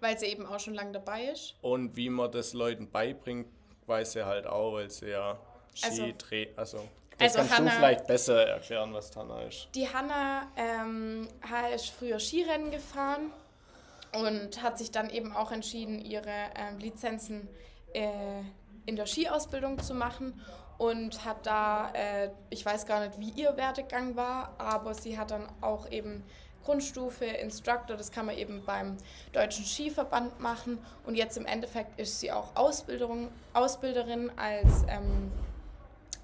Weil sie eben auch schon lange dabei ist. und wie man das Leuten beibringt, weiß sie halt auch, weil sie ja Also- Ski dreht. Also, das Also kannst Hanna- du vielleicht besser erklären, was Hanna ist. Die Hanna ähm, ist früher Skirennen gefahren und hat sich dann eben auch entschieden, ihre ähm, Lizenzen äh, in der Skiausbildung zu machen und hat da, äh, ich weiß gar nicht, wie ihr Werdegang war, aber sie hat dann auch eben Grundstufe, Instructor, das kann man eben beim Deutschen Skiverband machen und jetzt im Endeffekt ist sie auch Ausbilderung, Ausbilderin als ähm,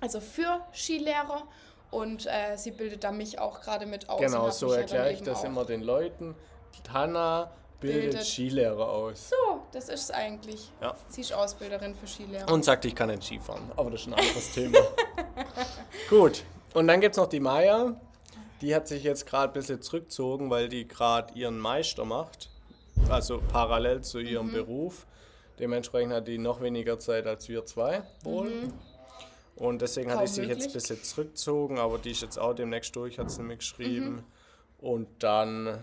also für Skilehrer und äh, sie bildet da mich auch gerade mit aus. Genau, so ja erkläre ich das immer den Leuten. Hanna bildet, Bildet- Skilehrer aus. So, das ist es eigentlich. Ja. Sie ist Ausbilderin für Skilehrer. Und sagt, ich kann nicht Skifahren. Aber das ist ein anderes Thema. [LAUGHS] Gut. Und dann gibt es noch die Maya. Die hat sich jetzt gerade ein bisschen zurückgezogen, weil die gerade ihren Meister macht. Also parallel zu ihrem Mhm. Beruf. Dementsprechend hat die noch weniger Zeit als wir zwei wohl. Und deswegen hat Mhm. Kaum die sich jetzt ein bisschen zurückgezogen, aber die ist jetzt auch demnächst durch, hat sie mir geschrieben. Mhm. Und dann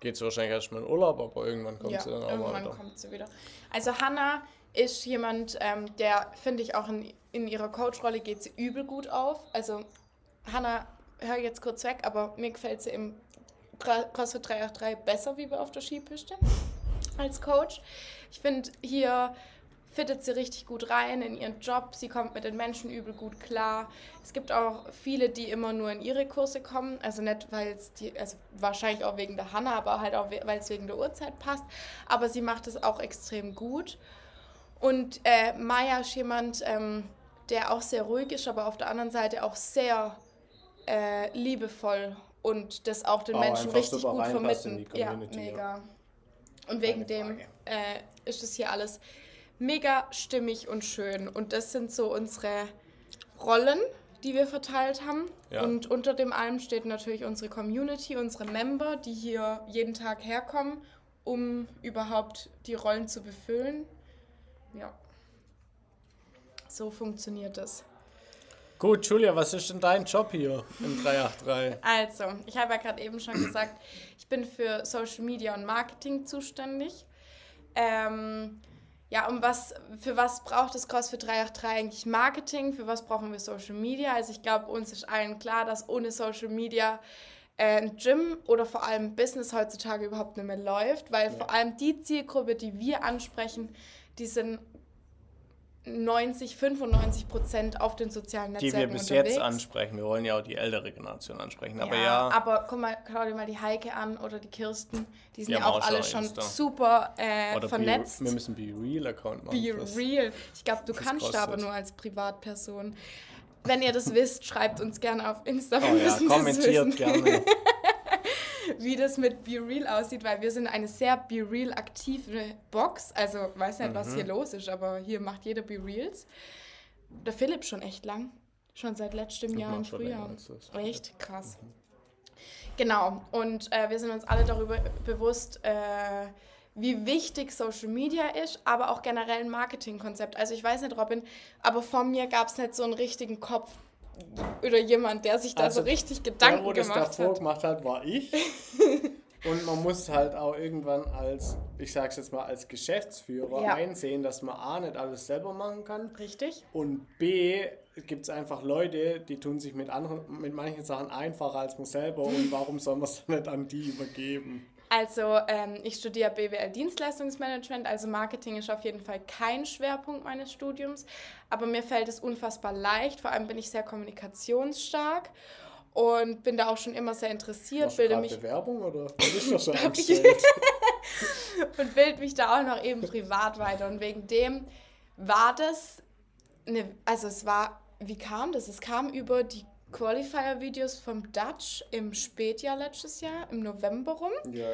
geht sie wahrscheinlich erstmal in Urlaub, aber irgendwann kommt ja, sie dann auch mal irgendwann wieder. kommt sie wieder. Also Hannah ist jemand, ähm, der finde ich auch in, in ihrer Coach-Rolle geht sie übel gut auf. Also Hannah, hör jetzt kurz weg, aber mir gefällt sie im Cro- CrossFit 383 besser wie auf der Skipiste als Coach. Ich finde, hier fittet sie richtig gut rein in ihren Job. Sie kommt mit den Menschen übel gut klar. Es gibt auch viele, die immer nur in ihre Kurse kommen. Also nicht, weil es die, also wahrscheinlich auch wegen der Hanna, aber halt auch, we- weil es wegen der Uhrzeit passt. Aber sie macht es auch extrem gut. Und äh, Maya ist jemand, ähm, der auch sehr ruhig ist, aber auf der anderen Seite auch sehr äh, liebevoll und das auch den Auch Menschen richtig gut vermitteln. Ja, mega. Und wegen dem äh, ist es hier alles mega stimmig und schön. Und das sind so unsere Rollen, die wir verteilt haben. Ja. Und unter dem allem steht natürlich unsere Community, unsere Member, die hier jeden Tag herkommen, um überhaupt die Rollen zu befüllen. Ja. So funktioniert das. Gut, Julia, was ist denn dein Job hier im 383? Also, ich habe ja gerade eben schon gesagt, ich bin für Social Media und Marketing zuständig. Ähm, ja, um was, für was braucht das CrossFit 383 eigentlich Marketing? Für was brauchen wir Social Media? Also ich glaube, uns ist allen klar, dass ohne Social Media äh, ein Gym oder vor allem Business heutzutage überhaupt nicht mehr läuft, weil vor allem die Zielgruppe, die wir ansprechen, die sind 90, 95 Prozent auf den sozialen Die Netzwerken wir bis unterwegs. jetzt ansprechen. Wir wollen ja auch die ältere Generation ansprechen. Aber ja, ja, aber guck mal, schau dir mal die Heike an oder die Kirsten. Die sind Die ja auch auch alle schon Insta. super äh, vernetzt. Be, wir müssen Be Real Account machen. Be fürs- real. Ich glaube, du kannst da aber nur als Privatperson. Wenn ihr das wisst, schreibt uns gerne auf Insta. Wir Oh ja, kommentiert gerne. [LAUGHS] wie das mit Be Real aussieht, weil wir sind eine sehr Be Real aktive Box. Also, weiß nicht, was hier Mhm. los ist, aber hier macht jeder Be Reals. Der Philipp schon echt lang. Schon seit letztem Ich Jahr im Frühjahr. Echt krass. Genau, und äh, wir sind uns alle darüber bewusst, äh, wie wichtig Social Media ist, aber auch generell ein Marketingkonzept. Also ich weiß nicht, Robin, aber von mir gab es nicht so einen richtigen Kopf oder jemand, der sich da Also, so richtig Der, Gedanken wo das gemacht davor hat. gemacht hat, war ich. [LAUGHS] Und man muss halt auch irgendwann als, ich sag's jetzt mal, als Geschäftsführer Ja. einsehen, dass man A, nicht alles selber machen kann. Richtig? Und B, gibt es einfach Leute, die tun sich mit anderen, mit manchen Sachen einfacher als man selber und warum soll man es dann [LAUGHS] nicht an die übergeben? Also ähm, ich studiere BWL Dienstleistungsmanagement, also Marketing ist auf jeden Fall kein Schwerpunkt meines Studiums, aber mir fällt es unfassbar leicht, vor allem bin ich sehr kommunikationsstark und bin da auch schon immer sehr interessiert. Machst bilde du mich Bewerbung oder was ist [LAUGHS] das [LAUGHS] schon und bilde mich da auch noch eben privat weiter. Und wegen dem war das, eine, also es war, wie kam das? Es kam über die Qualifier-Videos vom Dutch im Spätjahr letztes Jahr, im November rum. ja.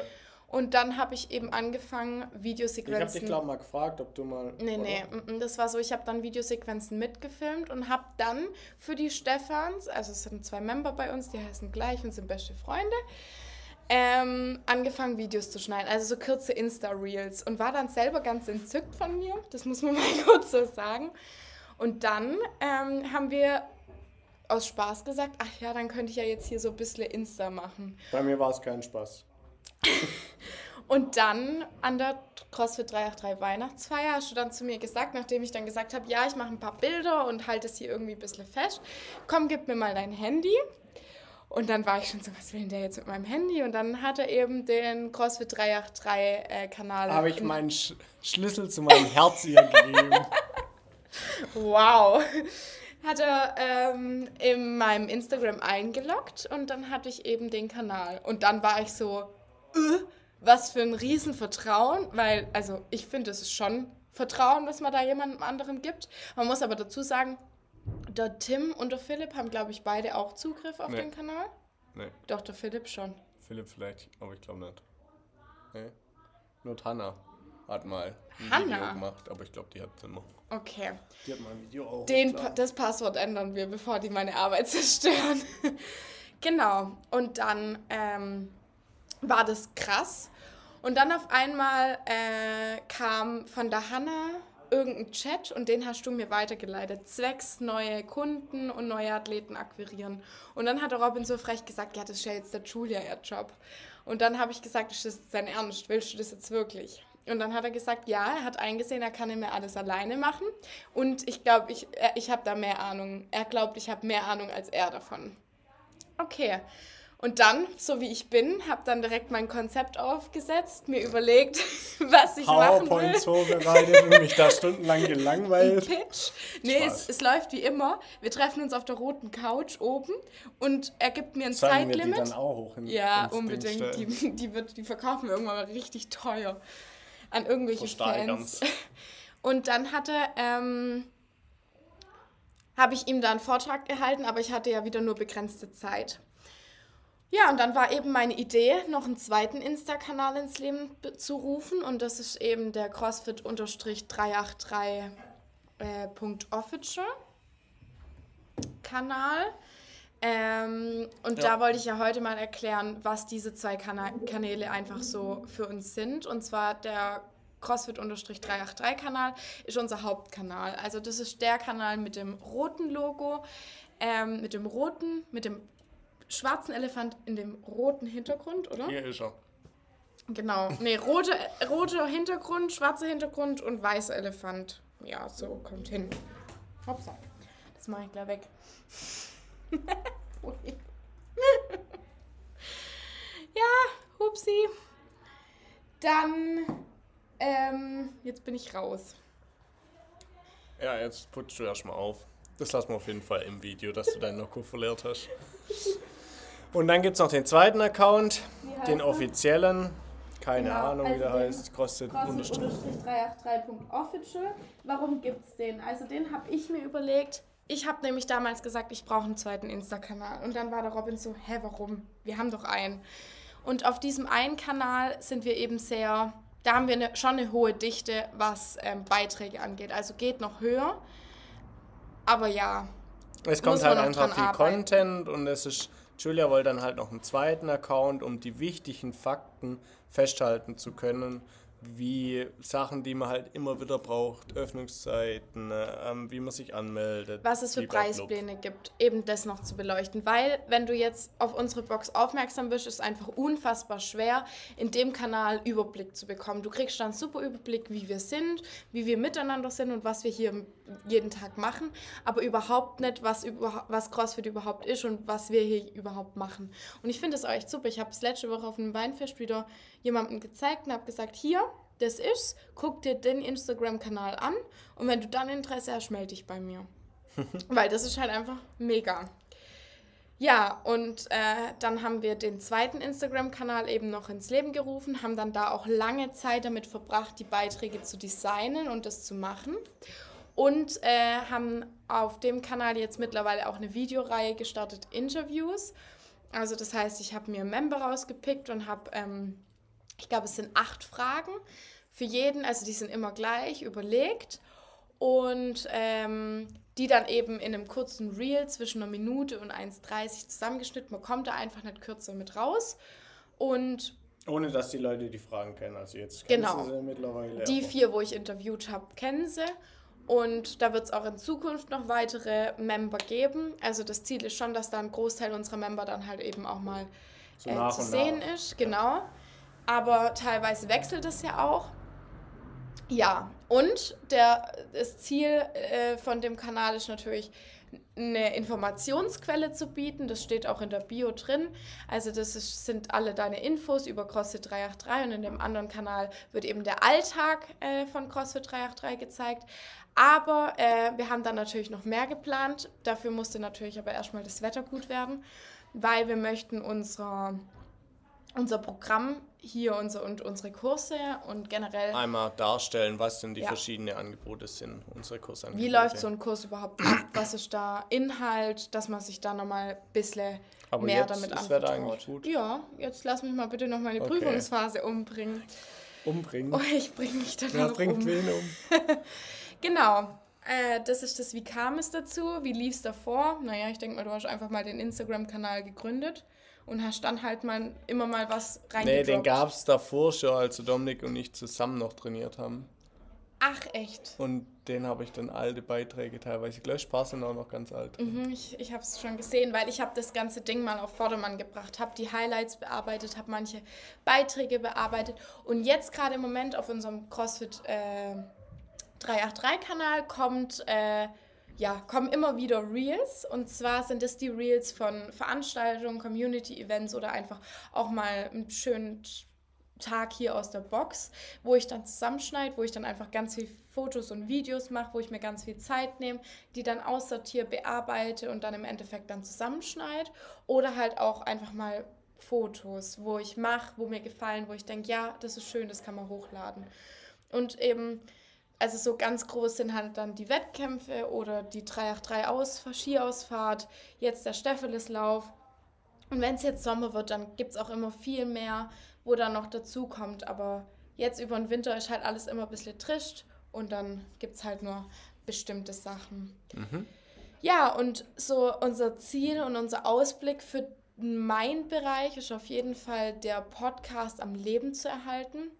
Und dann habe ich eben angefangen, Ich habe dich, Videosequenzen... glaube mal gefragt, ob du mal. Nee, oder? nee, mm, mm, das war so, ich habe dann Videosequenzen mitgefilmt und habe dann für die Stephans, also es sind zwei Member bei uns, die heißen gleich und sind beste Freunde, ähm, angefangen Videos zu schneiden, also so kurze Insta-Reels und war dann selber ganz entzückt von mir, das muss man [LAUGHS] mal kurz so sagen. Und dann ähm, haben wir aus Spaß gesagt, ach ja, dann könnte ich ja jetzt hier so ein bisschen Insta machen. Bei mir war es kein Spaß. Und dann an der CrossFit 383 Weihnachtsfeier hast du dann zu mir gesagt, nachdem ich dann gesagt habe, ja, ich mache ein paar Bilder und halte es hier irgendwie ein bisschen fest, komm, gib mir mal dein Handy. Und dann war ich schon so, was will denn der jetzt mit meinem Handy? Und dann hat er eben den CrossFit 383 äh, Kanal. Habe ich meinen Sch Schlüssel zu meinem Herz ihr gegeben. [LAUGHS] Wow. Hat er ähm, in meinem Instagram eingeloggt und dann hatte ich eben den Kanal. Und dann war ich so, äh, was für ein Riesenvertrauen, weil, also ich finde, es ist schon Vertrauen, was man da jemandem anderen gibt. Man muss aber dazu sagen, der Tim und der Philipp haben, glaube ich, beide auch Zugriff auf Nee. den Kanal. Nee, Doch, der Philipp schon. Philipp vielleicht, aber ich glaube nicht. Nee. Nur Hanna hat mal ein Hanna? Video gemacht, aber ich glaube, die hat es immer. Okay. Die hat mal ein Video auch. Den, Pa- das Passwort ändern wir, bevor die meine Arbeit [LAUGHS] zerstören. genau. Und dann ähm, war das krass. Und dann auf einmal äh, kam von der Hanna irgendein Chat und den hast du mir weitergeleitet. Zwecks neue Kunden und neue Athleten akquirieren. Und dann hat Robin so frech gesagt, ja, das ist ja jetzt der Julia ihr Job. Und dann habe ich gesagt, ist das sein Ernst? Willst du das jetzt wirklich? Und dann hat er gesagt, ja, er hat eingesehen, er kann nicht mehr alles alleine machen. Und ich glaube, ich, ich habe da mehr Ahnung. Er glaubt, ich habe mehr Ahnung als er davon. Okay. Und dann, so wie ich bin, habe dann direkt mein Konzept aufgesetzt, mir überlegt, [LAUGHS] was ich machen will. PowerPoints vorbereitet und mich da stundenlang gelangweilt. [LAUGHS] Pitch. Nee, es, es läuft wie immer. Wir treffen uns auf der roten Couch oben und er gibt mir ein Sollen wir die Zeitlimit. dann auch hoch in, Ja, unbedingt. Die, die, wird, die verkaufen wir irgendwann mal richtig teuer an irgendwelche. Fans. [LAUGHS] Und dann hatte, ähm, habe ich ihm da einen Vortrag gehalten, aber ich hatte ja wieder nur begrenzte Zeit. Ja, und dann war eben meine Idee, noch einen zweiten Insta-Kanal ins Leben be- zu rufen. Und das ist eben der CrossFit-383.official Kanal. Ähm, und Ja. da wollte ich ja heute mal erklären, was diese zwei Kana Kanäle einfach so für uns sind. Und zwar der CrossFit-383-Kanal ist unser Hauptkanal. Also das ist der Kanal mit dem roten Logo, ähm, mit dem roten, mit dem schwarzen Elefant in dem roten Hintergrund, oder? Hier ist er. Genau. Nee, rote, roter Hintergrund, schwarzer Hintergrund und weißer Elefant. Ja, so kommt hin. Hoppsa. Das mache ich gleich weg. [LAUGHS] Ja, hupsi. Dann, ähm, jetzt bin ich raus. Ja, jetzt putzt du erstmal auf. Das lassen wir auf jeden Fall im Video, dass du deinen Akku verleert hast. Und dann gibt es noch den zweiten Account, Wie den er? offiziellen. Keine Genau, Ahnung, wie also der den heißt. Kostet unterstrich. CrossFit-383.official. Warum gibt's den? Also den habe ich mir überlegt. Ich habe nämlich damals gesagt, ich brauche einen zweiten Insta-Kanal. Und dann war der Robin so, hä, warum? Wir haben doch einen. Und auf diesem einen Kanal sind wir eben sehr, da haben wir eine, schon eine hohe Dichte, was ähm, Beiträge angeht. Also geht noch höher. Aber ja, Es kommt halt einfach viel arbeiten. Content und es ist. Julia wollte dann halt noch einen zweiten Account, um die wichtigen Fakten festhalten zu können, wie Sachen, die man halt immer wieder braucht, Öffnungszeiten, äh, ähm, wie man sich anmeldet. was es für. Preispläne gibt, eben das noch zu beleuchten. Weil, wenn du jetzt auf unsere Box aufmerksam bist, ist es einfach unfassbar schwer, in dem Kanal Überblick zu bekommen. Du kriegst dann einen super Überblick, wie wir sind, wie wir miteinander sind und was wir hier jeden Tag machen, aber überhaupt nicht, was, über, was CrossFit überhaupt ist und was wir hier überhaupt machen. Und ich finde das auch echt super. Ich habe es letzte Woche auf einem Weinfest wieder jemandem gezeigt und habe gesagt, hier, das ist, guck dir den Instagram-Kanal an und wenn du dann Interesse hast, melde dich bei mir. [LAUGHS] Weil das ist halt einfach mega. Ja, und äh, dann haben wir den zweiten Instagram-Kanal eben noch ins Leben gerufen, haben dann da auch lange Zeit damit verbracht, die Beiträge zu designen und das zu machen. Und äh, haben auf dem Kanal jetzt mittlerweile auch eine Videoreihe gestartet, Interviews. Also das heißt, ich habe mir Member rausgepickt und habe, ähm, ich glaube, es sind acht Fragen für jeden, also die sind immer gleich überlegt. Und ähm, die dann eben in einem kurzen Reel zwischen einer Minute und 1,30 zusammengeschnitten. Man kommt da einfach nicht kürzer mit raus. Und ohne dass die Leute die Fragen kennen. Also jetzt kennen genau. sie mittlerweile. Die vier, wo ich interviewt habe, kennen sie. Und da wird es auch in Zukunft noch weitere Member geben. Also das Ziel ist schon, dass da ein Großteil unserer Member dann halt eben auch mal so äh, zu sehen nach. ist. Genau. Aber teilweise wechselt es ja auch. Ja, und der, das Ziel äh, von dem Kanal ist natürlich, eine Informationsquelle zu bieten. Das steht auch in der Bio drin. Also das ist, sind alle deine Infos über CrossFit 383 und in dem anderen Kanal wird eben der Alltag äh, von CrossFit 383 gezeigt. Aber äh, wir haben dann natürlich noch mehr geplant. Dafür musste natürlich aber erstmal das Wetter gut werden, weil wir möchten unserer unser Programm hier unser, und unsere Kurse und generell. Einmal darstellen, was denn die ja. verschiedenen Angebote sind, unsere Kursangebote. Wie läuft so ein Kurs überhaupt ab? Was ist da Inhalt, dass man sich da nochmal ein bisschen Aber mehr damit anvertraut? eigentlich gut. Ja, jetzt lass mich mal bitte noch meine okay. Prüfungsphase umbringen. Umbringen? Oh, ich bringe mich dann ja, noch bringt um. wen um? [LAUGHS] genau. Äh, das ist das, wie kam es dazu? Wie lief es davor? Naja, ich denke mal, du hast einfach mal den Instagram-Kanal gegründet und hast dann halt mal immer mal was reingedroppt. Nee, den gab es davor schon, als Dominik und ich zusammen noch trainiert haben. Ach, echt? Und den habe ich dann alte Beiträge teilweise gelöscht. Paar sind auch noch ganz alt. Mhm, ich ich habe es schon gesehen, weil ich habe das ganze Ding mal auf Vordermann gebracht, habe die Highlights bearbeitet, habe manche Beiträge bearbeitet. Und jetzt gerade im Moment auf unserem CrossFit äh, 383-Kanal kommt... Äh, ja, kommen immer wieder Reels. Und zwar sind es die Reels von Veranstaltungen, Community-Events oder einfach auch mal einen schönen Tag hier aus der Box, wo ich dann zusammenschneide, wo ich dann einfach ganz viel Fotos und Videos mache, wo ich mir ganz viel Zeit nehme, die dann aussortiere, bearbeite und dann im Endeffekt dann zusammenschneide. Oder halt auch einfach mal Fotos, wo ich mache, wo mir gefallen, wo ich denke, ja, das ist schön, das kann man hochladen. Und eben also so ganz groß sind halt dann die Wettkämpfe oder die 383 Aus Skiausfahrt, jetzt der Stepheleslauf. Und wenn es jetzt Sommer wird, dann gibt es auch immer viel mehr, wo dann noch dazu kommt. Aber jetzt über den Winter ist halt alles immer ein bisschen trischt und dann gibt es halt nur bestimmte Sachen. Mhm. Ja, und so unser Ziel und unser Ausblick für mein Bereich ist auf jeden Fall der Podcast am Leben zu erhalten.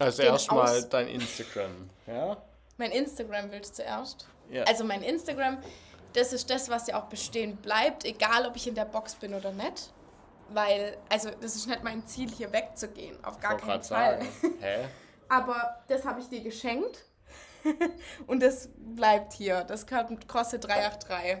Also erstmal dein Instagram, [LAUGHS] ja? Mein Instagram willst du zuerst? Ja. Also mein Instagram, das ist das, was ja auch bestehen bleibt, egal ob ich in der Box bin oder nicht. Weil, also das ist nicht mein Ziel, hier wegzugehen. Auf gar keinen Fall. Hä? [LAUGHS] Aber das habe ich dir geschenkt. [LAUGHS] Und das bleibt hier. Das kostet 383.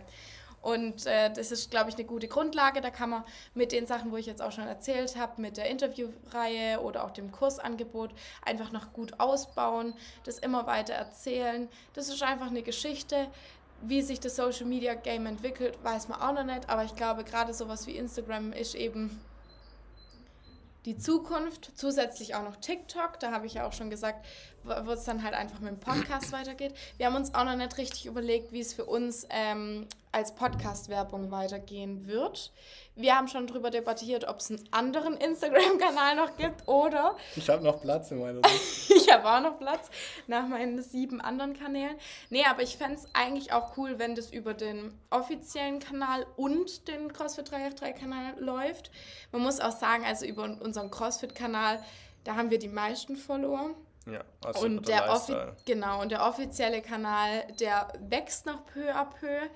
Und äh, das ist, glaube ich, eine gute Grundlage. Da kann man mit den Sachen, wo ich jetzt auch schon erzählt habe, mit der Interviewreihe oder auch dem Kursangebot einfach noch gut ausbauen, das immer weiter erzählen. Das ist einfach eine Geschichte. Wie sich das Social Media Game entwickelt, weiß man auch noch nicht. Aber ich glaube, gerade sowas wie Instagram ist eben die Zukunft, zusätzlich auch noch TikTok, da habe ich ja auch schon gesagt, wo es dann halt einfach mit dem Podcast weitergeht. Wir haben uns auch noch nicht richtig überlegt, wie es für uns ähm, als Podcast-Werbung weitergehen wird. Wir haben schon darüber debattiert, ob es einen anderen Instagram-Kanal noch gibt oder. Ich habe noch Platz in meiner [LAUGHS] Ich habe auch noch Platz nach meinen sieben anderen Kanälen. Nee, aber ich fände es eigentlich auch cool, wenn das über den offiziellen Kanal und den CrossFit 383-Kanal läuft. Man muss auch sagen, also über unseren CrossFit-Kanal, da haben wir die meisten Follower. Ja, also und der, der genau und der offizielle Kanal, der wächst noch peu à peu.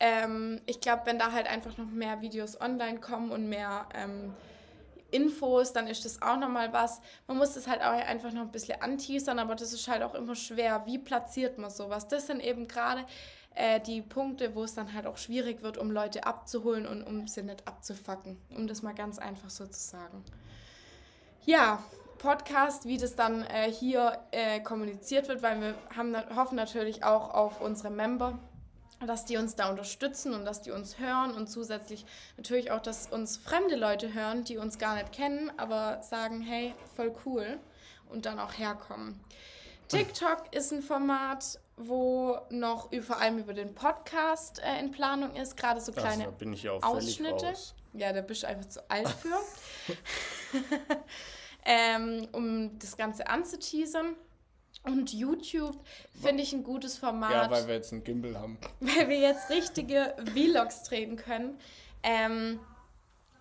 Ähm, ich glaube, wenn da halt einfach noch mehr Videos online kommen und mehr ähm, Infos, dann ist das auch nochmal was. Man muss das halt auch einfach noch ein bisschen anteasern, aber das ist halt auch immer schwer. Wie platziert man sowas? Das sind eben gerade äh, die Punkte, wo es dann halt auch schwierig wird, um Leute abzuholen und um sie nicht abzufacken, um das mal ganz einfach so zu sagen. Ja, Podcast, wie das dann äh, hier äh, kommuniziert wird, weil wir haben, hoffen natürlich auch auf unsere Member, dass die uns da unterstützen und dass die uns hören und zusätzlich natürlich auch, dass uns fremde Leute hören, die uns gar nicht kennen, aber sagen, hey, voll cool und dann auch herkommen. TikTok ist ein Format, wo noch vor allem über den Podcast äh, in Planung ist, gerade so kleine ja Ausschnitte. Ja, da bist du einfach zu alt für. [LAUGHS] ähm, um das Ganze anzuteasern. Und YouTube finde ich ein gutes Format. Ja, weil wir jetzt einen Gimbal haben. [LAUGHS] Weil wir jetzt richtige Vlogs drehen können. Ähm,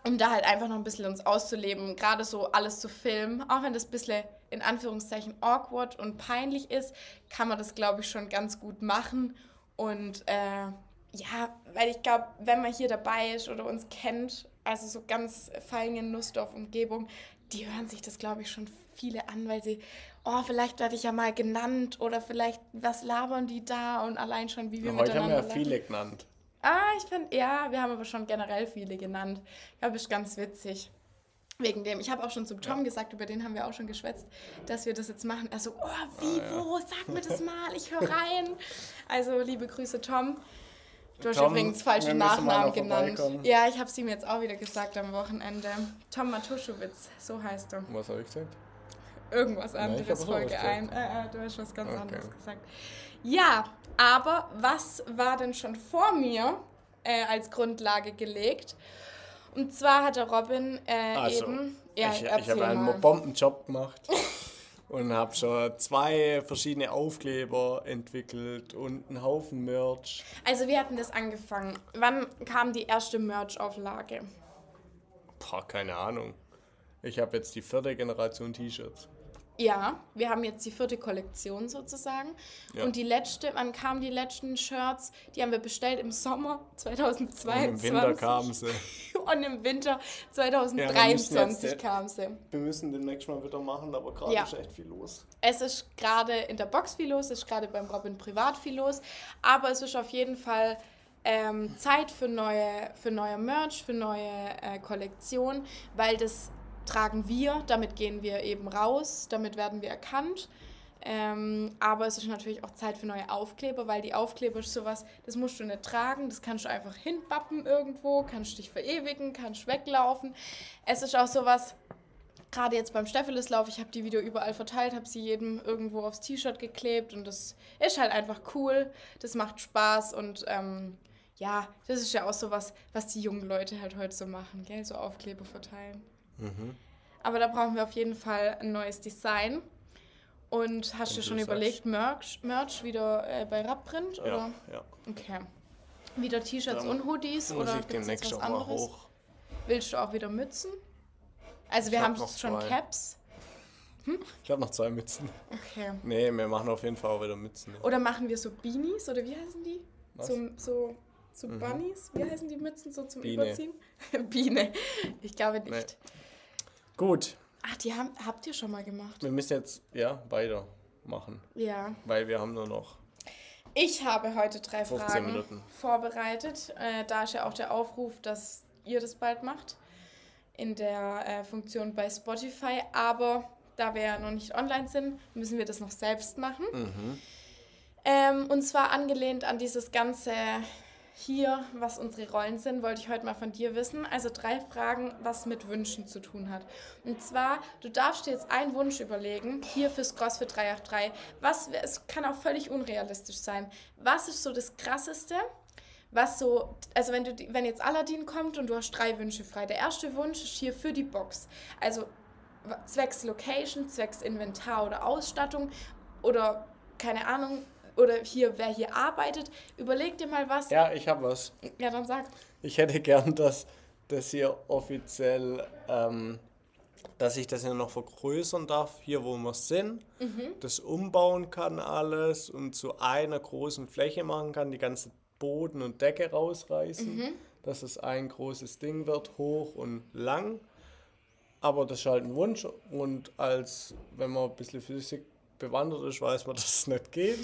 um da halt einfach noch ein bisschen uns auszuleben, gerade so alles zu filmen. Auch wenn das ein bisschen in Anführungszeichen awkward und peinlich ist, kann man das, glaube ich, schon ganz gut machen. Und äh, ja, weil ich glaube, wenn man hier dabei ist oder uns kennt, also so ganz fein in Nussdorf-Umgebung, die hören sich das, glaube ich, schon viele an, weil sie, oh, vielleicht werde ich ja mal genannt oder vielleicht, was labern die da und allein schon, wie wir ja, Heute haben wir ja viele genannt. Ah, ich finde, ja, wir haben aber schon generell viele genannt. Ja, ist ganz witzig. Wegen dem. Ich habe auch schon zum Tom ja. gesagt, über den haben wir auch schon geschwätzt, dass wir das jetzt machen. Er so, oh, wie, ah, ja. wo, sag mir das mal, ich höre rein. [LAUGHS] Also, liebe Grüße, Tom. Du hast Tom, übrigens falsche Nachnamen genannt. Ja, ich habe es ihm jetzt auch wieder gesagt am Wochenende. Tom Matuschowitz, so heißt er. Was habe ich gesagt? Irgendwas anderes, Nein, Folge ein. Äh, äh, du hast was ganz okay. anderes gesagt. Ja, aber was war denn schon vor mir äh, als Grundlage gelegt? Und zwar hat der Robin äh, also, eben. Ja, ich, ich habe einen Bombenjob gemacht. [LAUGHS] und habe schon zwei verschiedene Aufkleber entwickelt und einen Haufen Merch. Also wir hatten das angefangen. Wann kam die erste Merch-Auflage? Boah, keine Ahnung. Ich habe jetzt die vierte Generation T-Shirts. Ja, wir haben jetzt die vierte Kollektion sozusagen. Ja. Und die letzte, wann kamen die letzten Shirts? Die haben wir bestellt im Sommer 2022. Und im Winter kamen sie. [LAUGHS] Und im Winter 2023 ja, kamen sie. Wir müssen demnächst mal wieder machen, aber gerade ja. ist echt viel los. Es ist gerade in der Box viel los, es ist gerade beim Robin privat viel los. Aber es ist auf jeden Fall ähm, Zeit für neue, für neue Merch, für neue äh, Kollektionen, weil das tragen wir, damit gehen wir eben raus, damit werden wir erkannt. Ähm, aber es ist natürlich auch Zeit für neue Aufkleber, weil die Aufkleber ist sowas, das musst du nicht tragen, das kannst du einfach hinbappen irgendwo, kannst dich verewigen, kannst weglaufen. Es ist auch sowas, gerade jetzt beim Steffeleslauf, ich habe die Video überall verteilt, habe sie jedem irgendwo aufs T-Shirt geklebt und das ist halt einfach cool, das macht Spaß und ähm, ja, das ist ja auch sowas, was die jungen Leute halt heute so machen, gell, so Aufkleber verteilen. Mhm. Aber da brauchen wir auf jeden Fall ein neues Design. Und hast du schon überlegt, Merch, Merch wieder äh, bei Rapprint? Oder? Ja, ja. Okay. Wieder T-Shirts und Hoodies oder gibt es was anderes? Hoch. Willst du auch wieder Mützen? Also wir hab haben schon zwei. Caps. Hm? Ich habe noch zwei Mützen. Okay. Nee, wir machen auf jeden Fall auch wieder Mützen. Ja. Oder machen wir so Beanies oder wie heißen die? Was? So, so, so mhm. Bunnies? Wie heißen die Mützen so zum Biene. Überziehen? [LAUGHS] Biene. Ich glaube nicht. Nee. Gut. Ach, die haben, habt ihr schon mal gemacht? Wir müssen jetzt, ja, weitermachen. Ja. Weil wir haben nur noch. Ich habe heute drei Fragen Minuten. vorbereitet. Äh, da ist ja auch der Aufruf, dass ihr das bald macht. In der äh, Funktion bei Spotify. Aber da wir ja noch nicht online sind, müssen wir das noch selbst machen. Mhm. Ähm, und zwar angelehnt an dieses ganze hier, was unsere Rollen sind, wollte ich heute mal von dir wissen. Also drei Fragen, was mit Wünschen zu tun hat. Und zwar, du darfst dir jetzt einen Wunsch überlegen, hier fürs CrossFit 383. Was, es kann auch völlig unrealistisch sein. Was ist so das Krasseste, was so, also wenn, du, wenn jetzt Aladdin kommt und du hast drei Wünsche frei. Der erste Wunsch ist hier für die Box. Also zwecks Location, zwecks Inventar oder Ausstattung oder keine Ahnung, oder hier, wer hier arbeitet, überleg dir mal was. Ja, ich habe was. Ja, dann sag. Ich hätte gern, dass das hier offiziell, ähm, dass ich das hier noch vergrößern darf, hier wo wir sind, mhm. das umbauen kann alles und zu einer großen Fläche machen kann, die ganze Boden und Decke rausreißen, mhm. dass es ein großes Ding wird, hoch und lang. aber das ist halt ein Wunsch und als wenn man ein bisschen Physik bewandert ist, weiß man, [LAUGHS] dass es nicht geht,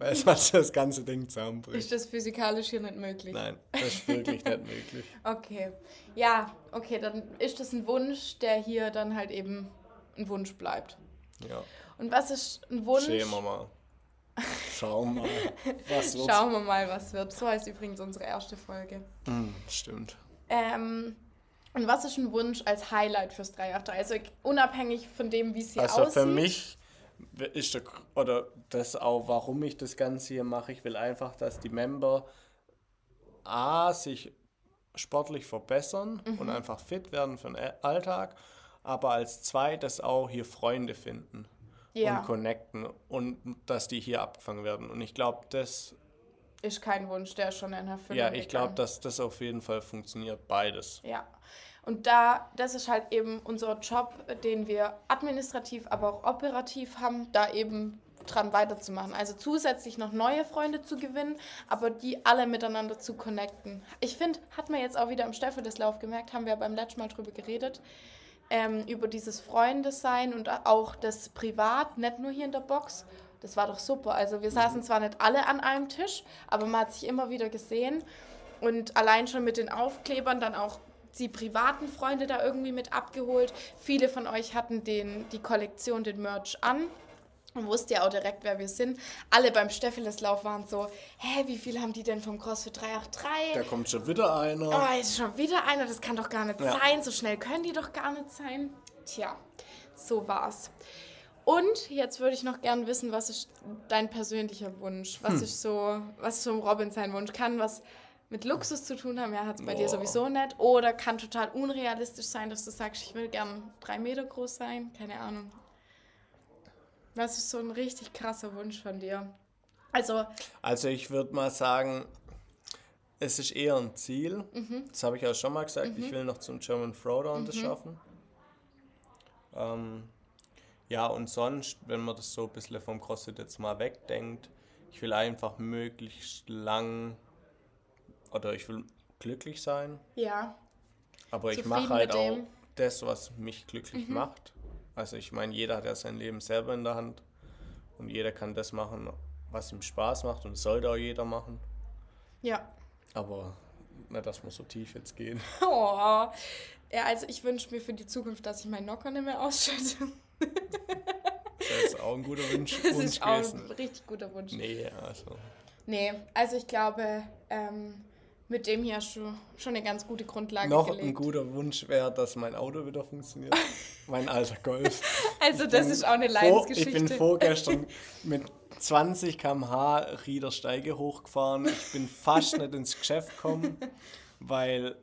weil halt das ganze Ding zusammenbricht. Ist das physikalisch hier nicht möglich? Nein, das ist wirklich nicht möglich. [LAUGHS] Okay. Ja, okay, dann ist das ein Wunsch, der hier dann halt eben ein Wunsch bleibt. Ja. Und was ist ein Wunsch? Schauen wir mal. Schauen wir mal, was [LAUGHS] wird. Schauen wir mal, was wird. So heißt übrigens unsere erste Folge. Hm, stimmt. Ähm, und was ist ein Wunsch als Highlight fürs 383? Also unabhängig von dem, wie es hier Also aussieht. für mich ist der, oder das auch, warum ich das Ganze hier mache, ich will einfach, dass die Member A sich sportlich verbessern Mhm. und einfach fit werden für den Alltag, aber als zweites auch hier Freunde finden Ja. und connecten und dass die hier abgefangen werden. Und ich glaube, das, Ist kein Wunsch, der schon in Erfüllung ja, ich glaube, dass das auf jeden Fall funktioniert, beides. Ja. Und da, das ist halt eben unser Job, den wir administrativ, aber auch operativ haben, da eben dran weiterzumachen. Also zusätzlich noch neue Freunde zu gewinnen, aber die alle miteinander zu connecten. Ich finde, hat man jetzt auch wieder im Staffeldeslauf gemerkt, haben wir beim letzten Mal drüber geredet, ähm, über dieses Freundesein und auch das Privat, nicht nur hier in der Box. Das war doch super. Also wir saßen zwar nicht alle an einem Tisch, aber man hat sich immer wieder gesehen. Und allein schon mit den Aufklebern dann auch die privaten Freunde da irgendwie mit abgeholt. Viele von euch hatten den, die Kollektion, den Merch an. Und wusste ja auch direkt, wer wir sind. Alle beim Steffeleslauf waren so, hä, wie viel haben die denn vom CrossFit 383? Da kommt schon wieder einer. Oh, ist schon wieder einer, das kann doch gar nicht Ja. sein. So schnell können die doch gar nicht sein. Tja, so war's. Und jetzt würde ich noch gern wissen, was ist dein persönlicher Wunsch? Was ist so, was ist so ein Robin sein Wunsch? Kann was mit Luxus zu tun haben? Ja, hat es bei dir Boah. sowieso nicht. Oder kann total unrealistisch sein, dass du sagst, ich will gern drei Meter groß sein? Keine Ahnung. Was ist so ein richtig krasser Wunsch von dir? Also, Also ich würde mal sagen, es ist eher ein Ziel. Mhm. Das habe ich auch schon mal gesagt. Ich will noch zum German Throwdown das schaffen. Ähm, ja, und sonst, wenn man das so ein bisschen vom CrossFit jetzt mal wegdenkt, ich will einfach möglichst lang oder ich will glücklich sein, ja. aber ich mache halt auch dem? Mhm. das, was mich glücklich macht. Also ich meine, jeder hat ja sein Leben selber in der Hand und jeder kann das machen, was ihm Spaß macht und sollte auch jeder machen. Ja. Aber nicht, dass wir so tief jetzt gehen. [LAUGHS] Oh. Ja, also ich wünsche mir für die Zukunft, dass ich meinen Nocker nicht mehr ausschütte. Das ist auch ein guter Wunsch, [LAUGHS] Das Wunsch ist auch gewesen. ein richtig guter Wunsch. Nee, also. Nee, also ich glaube, ähm, mit dem hier hast du schon eine ganz gute Grundlage Noch gelegt. ein guter Wunsch wäre, dass mein Auto wieder funktioniert. [LAUGHS] mein alter Golf. also das ist auch eine Vor, Leidensgeschichte. ich bin vorgestern mit 20 km/h Rieder Steige hochgefahren. Ich bin fast nicht ins Geschäft gekommen, weil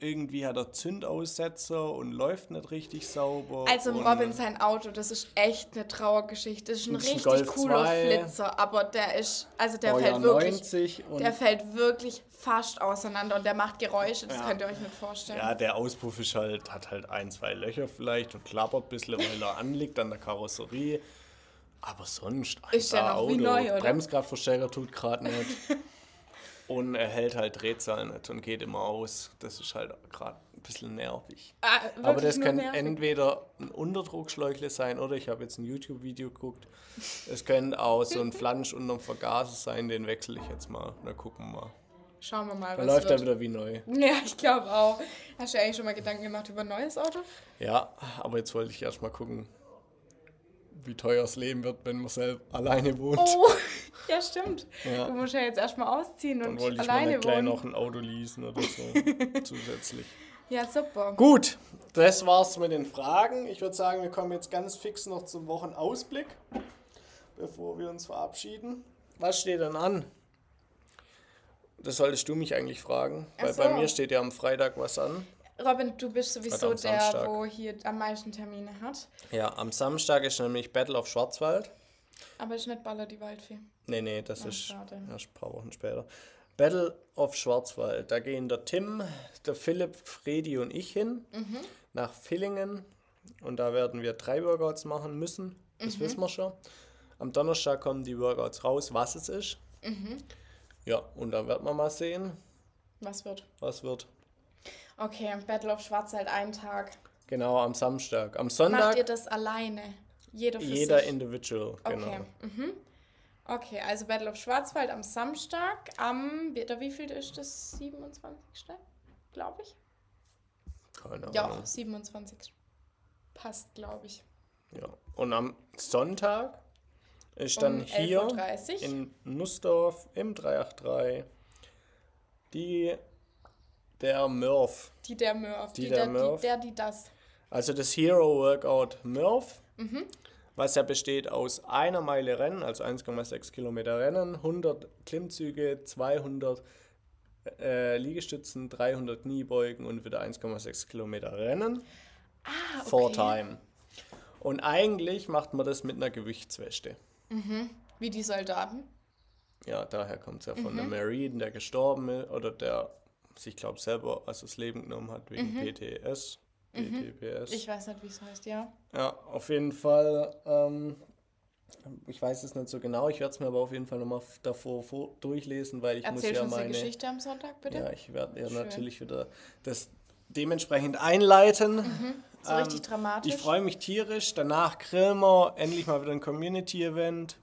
irgendwie hat er Zündaussetzer und läuft nicht richtig sauber. also im Robin sein Auto, das ist echt eine Trauergeschichte. Das ist ein ein richtig Golf cooler 2. Flitzer, aber der ist, also der Baujahr fällt wirklich, 90 und der fällt wirklich fast auseinander und der macht Geräusche, das Ja. könnt ihr euch nicht vorstellen. Ja, der Auspuff ist halt, hat halt ein, zwei Löcher vielleicht und klappert ein bisschen, weil er anliegt an der Karosserie. Aber sonst, Ist der noch wie neu, oder? Bremsgradverstärker tut gerade nicht. [LAUGHS] und er hält halt Drehzahl nicht und geht immer aus. Das ist halt gerade ein bisschen nervig. Ah, Aber das kann nervig. entweder ein Unterdruckschläuchle sein oder ich habe jetzt ein YouTube-Video geguckt. Es könnte auch so ein [LAUGHS] Flansch unterm Vergaser sein, den wechsle ich jetzt mal. Na gucken wir mal. Schauen wir mal, Dann was läuft er wieder wie neu. Ja, ich glaube auch. Hast du eigentlich schon mal Gedanken gemacht über ein neues Auto? Ja, aber jetzt wollte ich erst mal gucken, wie teuer das Leben wird, wenn man selbst alleine wohnt. Oh, [LAUGHS] ja, stimmt. Ja. Du musst ja jetzt erstmal ausziehen Dann und wollte ich alleine gleich noch ein Auto leasen oder so [LAUGHS] zusätzlich. Ja, super. Gut, das war's mit den Fragen. Ich würde sagen, wir kommen jetzt ganz fix noch zum Wochenausblick, bevor wir uns verabschieden. Was steht denn an? Das solltest du mich eigentlich fragen, weil so. bei mir steht ja am Freitag was an. Robin, du bist sowieso am der, Samstag. wo hier am meisten Termine hat. Ja, am Samstag ist nämlich Battle of Schwarzwald. Aber ist nicht Baller die Waldfee. Nee, nee, das Ah, ist schade. erst ein paar Wochen später. Battle of Schwarzwald. Da gehen der Tim, der Philipp, Fredi und ich hin Mhm. nach Villingen. Und da werden wir drei Workouts machen müssen. Das Mhm. wissen wir schon. Am Donnerstag kommen die Workouts raus, was es ist. Mhm. Ja, und dann wird man mal sehen, Was wird? was wird. Okay, Battle of Schwarzwald, ein Tag. Genau, am Samstag. Am Macht Sonntag ihr das alleine? Jeder für jeder sich? individual, genau. Okay. Mhm. Okay, also Battle of Schwarzwald am Samstag, am, oder wie viel ist das? 27. Glaube ich. Keine Ja, Ahnung. 27. Passt, glaube ich. Ja. Und am Sonntag ist dann um hier 11.30 Uhr. in Nussdorf im 383 die der Murph. Die der Murph. Die Die, der der, Murph. Die, der, die das. Also das Hero Workout Murph, Mhm. was ja besteht aus einer Meile Rennen, also 1,6 Kilometer Rennen, 100 Klimmzüge, 200 äh, Liegestützen, 300 Kniebeugen und wieder 1,6 Kilometer Rennen. Ah, okay. Four Time. Und eigentlich macht man das mit einer Gewichtsweste. Wie die Soldaten. Ja, daher kommt es ja Mhm. von einem Marine, der gestorben ist oder der sich, glaube selber also das Leben genommen hat wegen PTS. PTPS. Mhm. Ich weiß nicht, wie es heißt, ja. Ja, auf jeden Fall. Ähm, ich weiß es nicht so genau, ich werde es mir aber auf jeden Fall nochmal davor vor, durchlesen, weil ich Erzähl muss ja uns die meine. Geschichte am Sonntag, bitte. Ja, ich werde ja Schön. natürlich wieder das dementsprechend einleiten. so richtig dramatisch. Ich freue mich tierisch. Danach grillen wir endlich mal wieder ein Community-Event.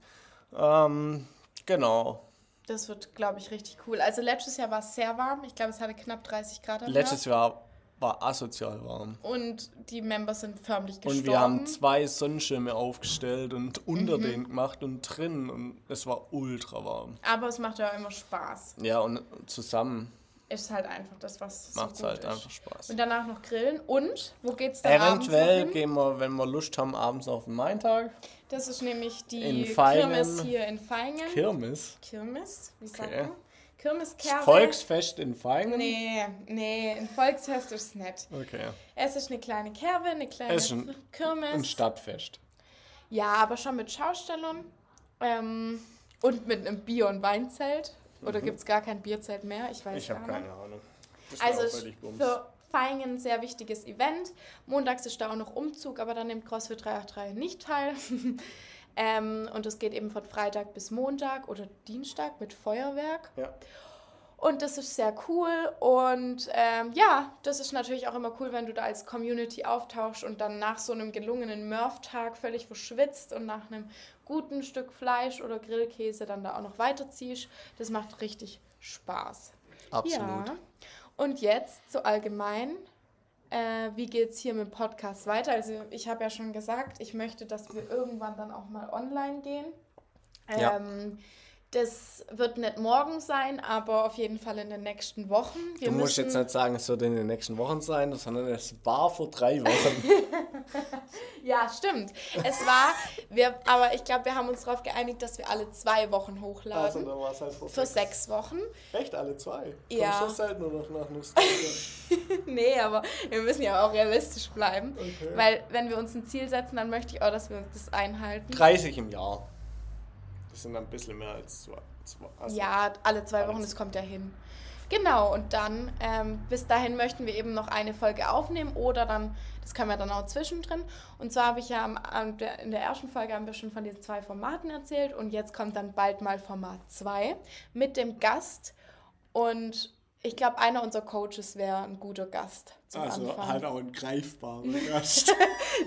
Ähm, genau. Das wird, glaube ich, richtig cool. Also letztes Jahr war es sehr warm. Ich glaube, es hatte knapp 30 Grad. Letztes. Jahr war asozial warm. Und die Members sind förmlich gestorben. Und wir haben zwei Sonnenschirme aufgestellt und unter Mhm. denen gemacht und drin. Und es war ultra warm. Aber es macht ja immer Spaß. Ja, und zusammen Ist halt einfach das, was macht es so halt ist. einfach Spaß. Und danach noch grillen. Und, wo geht's dann Eventuell abends noch hin? gehen wir, wenn wir Lust haben, abends auf den Maintag. Das ist nämlich die. Kirmes hier in Feingen. Kirmes. Kirmes? Wie sagt Okay. man? Kirmes Das Kerwe. Volksfest in Feingen. Nee, nee, ein Volksfest ist es nicht. Okay. Es ist eine kleine Kerwe, eine kleine Es ist ein- Kirmes. Ein Stadtfest. Ja, aber schon mit Schaustellern ähm, und mit einem Bier- und Weinzelt. Oder gibt es gar kein Bierzelt mehr? Ich weiß Mhm. Ich habe gar nicht. keine Ahnung. Das Also für Feingen ein sehr wichtiges Event. Montags ist da auch noch Umzug, aber da nimmt CrossFit 383 nicht teil. [LAUGHS] ähm, und es geht eben von Freitag bis Montag oder Dienstag mit Feuerwerk. Ja. Und das ist sehr cool. Und ähm, ja, das ist natürlich auch immer cool, wenn du da als Community auftauchst und dann nach so einem gelungenen Murph-Tag völlig verschwitzt und nach einem guten Stück Fleisch oder Grillkäse dann da auch noch weiterziehst. Das macht richtig Spaß. Absolut. Ja. Und jetzt so allgemein, äh, wie geht es hier mit dem Podcast weiter? Also ich habe ja schon gesagt, ich möchte, dass wir irgendwann dann auch mal online gehen. Ja. Das wird nicht morgen sein, aber auf jeden Fall in den nächsten Wochen. Wir Du musst jetzt nicht sagen, es wird in den nächsten Wochen sein, sondern es war vor drei Wochen. [LAUGHS] Ja, stimmt. Es war, wir, aber ich glaube, wir haben uns darauf geeinigt, dass wir alle zwei Wochen hochladen. Also, da war es halt vor für sechs Wochen. Echt alle zwei? Ja. Kommst du selten nur noch nach? [LAUGHS] Nee, aber wir müssen ja auch realistisch bleiben. Okay. Weil, wenn wir uns ein Ziel setzen, dann möchte ich auch, dass wir das einhalten. 30 im Jahr. Das sind ein bisschen mehr als zwei. zwei also Ja, alle zwei Wochen, das kommt ja hin. Genau, und dann, ähm, bis dahin möchten wir eben noch eine Folge aufnehmen oder dann, das können wir dann auch zwischendrin. Und zwar habe ich ja am, am, der, in der ersten Folge wir schon von diesen zwei Formaten erzählt und jetzt kommt dann bald mal Format 2 mit dem Gast. Und ich glaube, einer unserer Coaches wäre ein guter Gast zum Also Anfang. halt auch ein greifbarer [LAUGHS] Gast.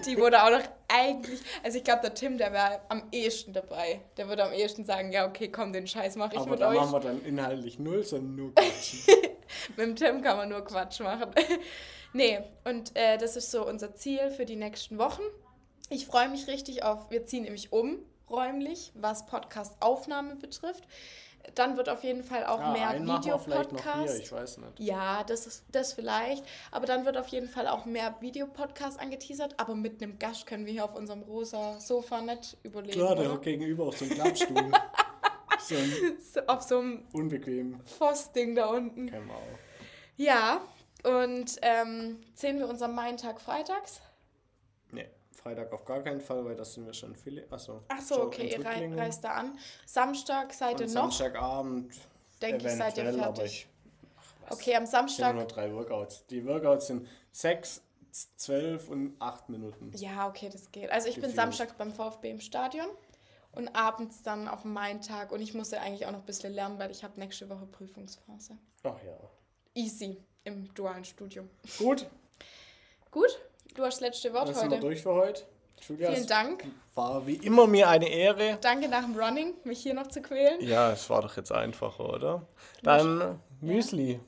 Die wurde auch noch eigentlich, also ich glaube, der Tim, der wäre am ehesten dabei. Der würde am ehesten sagen, ja, okay, komm, den Scheiß mache ich Aber mit da euch. machen wir dann inhaltlich null, sondern nur [LAUGHS] Quatschen. Mit dem Tim kann man nur Quatsch machen. [LAUGHS] nee, und äh, das ist so unser Ziel für die nächsten Wochen. Ich freue mich richtig auf, wir ziehen nämlich um, räumlich, was Podcast-Aufnahme betrifft. Dann wird auf jeden Fall auch Ja, mehr noch hier, Videopodcast. ich weiß nicht. Ja, das ist das vielleicht. Aber dann wird auf jeden Fall auch mehr Videopodcast angeteasert. Aber mit einem Gast können wir hier auf unserem rosa Sofa nicht überleben. Klar, der hat gegenüber auch so einen Klappstuhl. [LAUGHS] so ein auf so einem unbequem. Voss-Ding da unten. Kennen wir auch. Ja, und ähm, sehen wir uns am Main-Tag freitags? Freitag auf gar keinen Fall, weil das sind wir schon viele. Achso. Ach so, okay, ihr rei reist da an. Samstag seid ihr noch? Samstagabend. Denke ich, seid ihr fertig. ich- Okay, am Es sind nur Samstag. drei Workouts. Die Workouts sind sechs, zwölf und acht Minuten. Ja, okay, das geht. Also ich bin Gefühlt. samstags beim VfB im Stadion und abends dann auf dem Main-Tag. Und ich muss ja eigentlich auch noch ein bisschen lernen, weil ich habe nächste Woche Prüfungsphase. Ach ja. Easy im dualen Studium. Gut, Gut, du hast das letzte Wort Dann sind wir heute. durch für heute. Julia, Vielen Dank. war wie immer mir eine Ehre. Danke nach dem Running, mich hier noch zu quälen. Ja, es war doch jetzt einfacher, oder? Dann Müsli.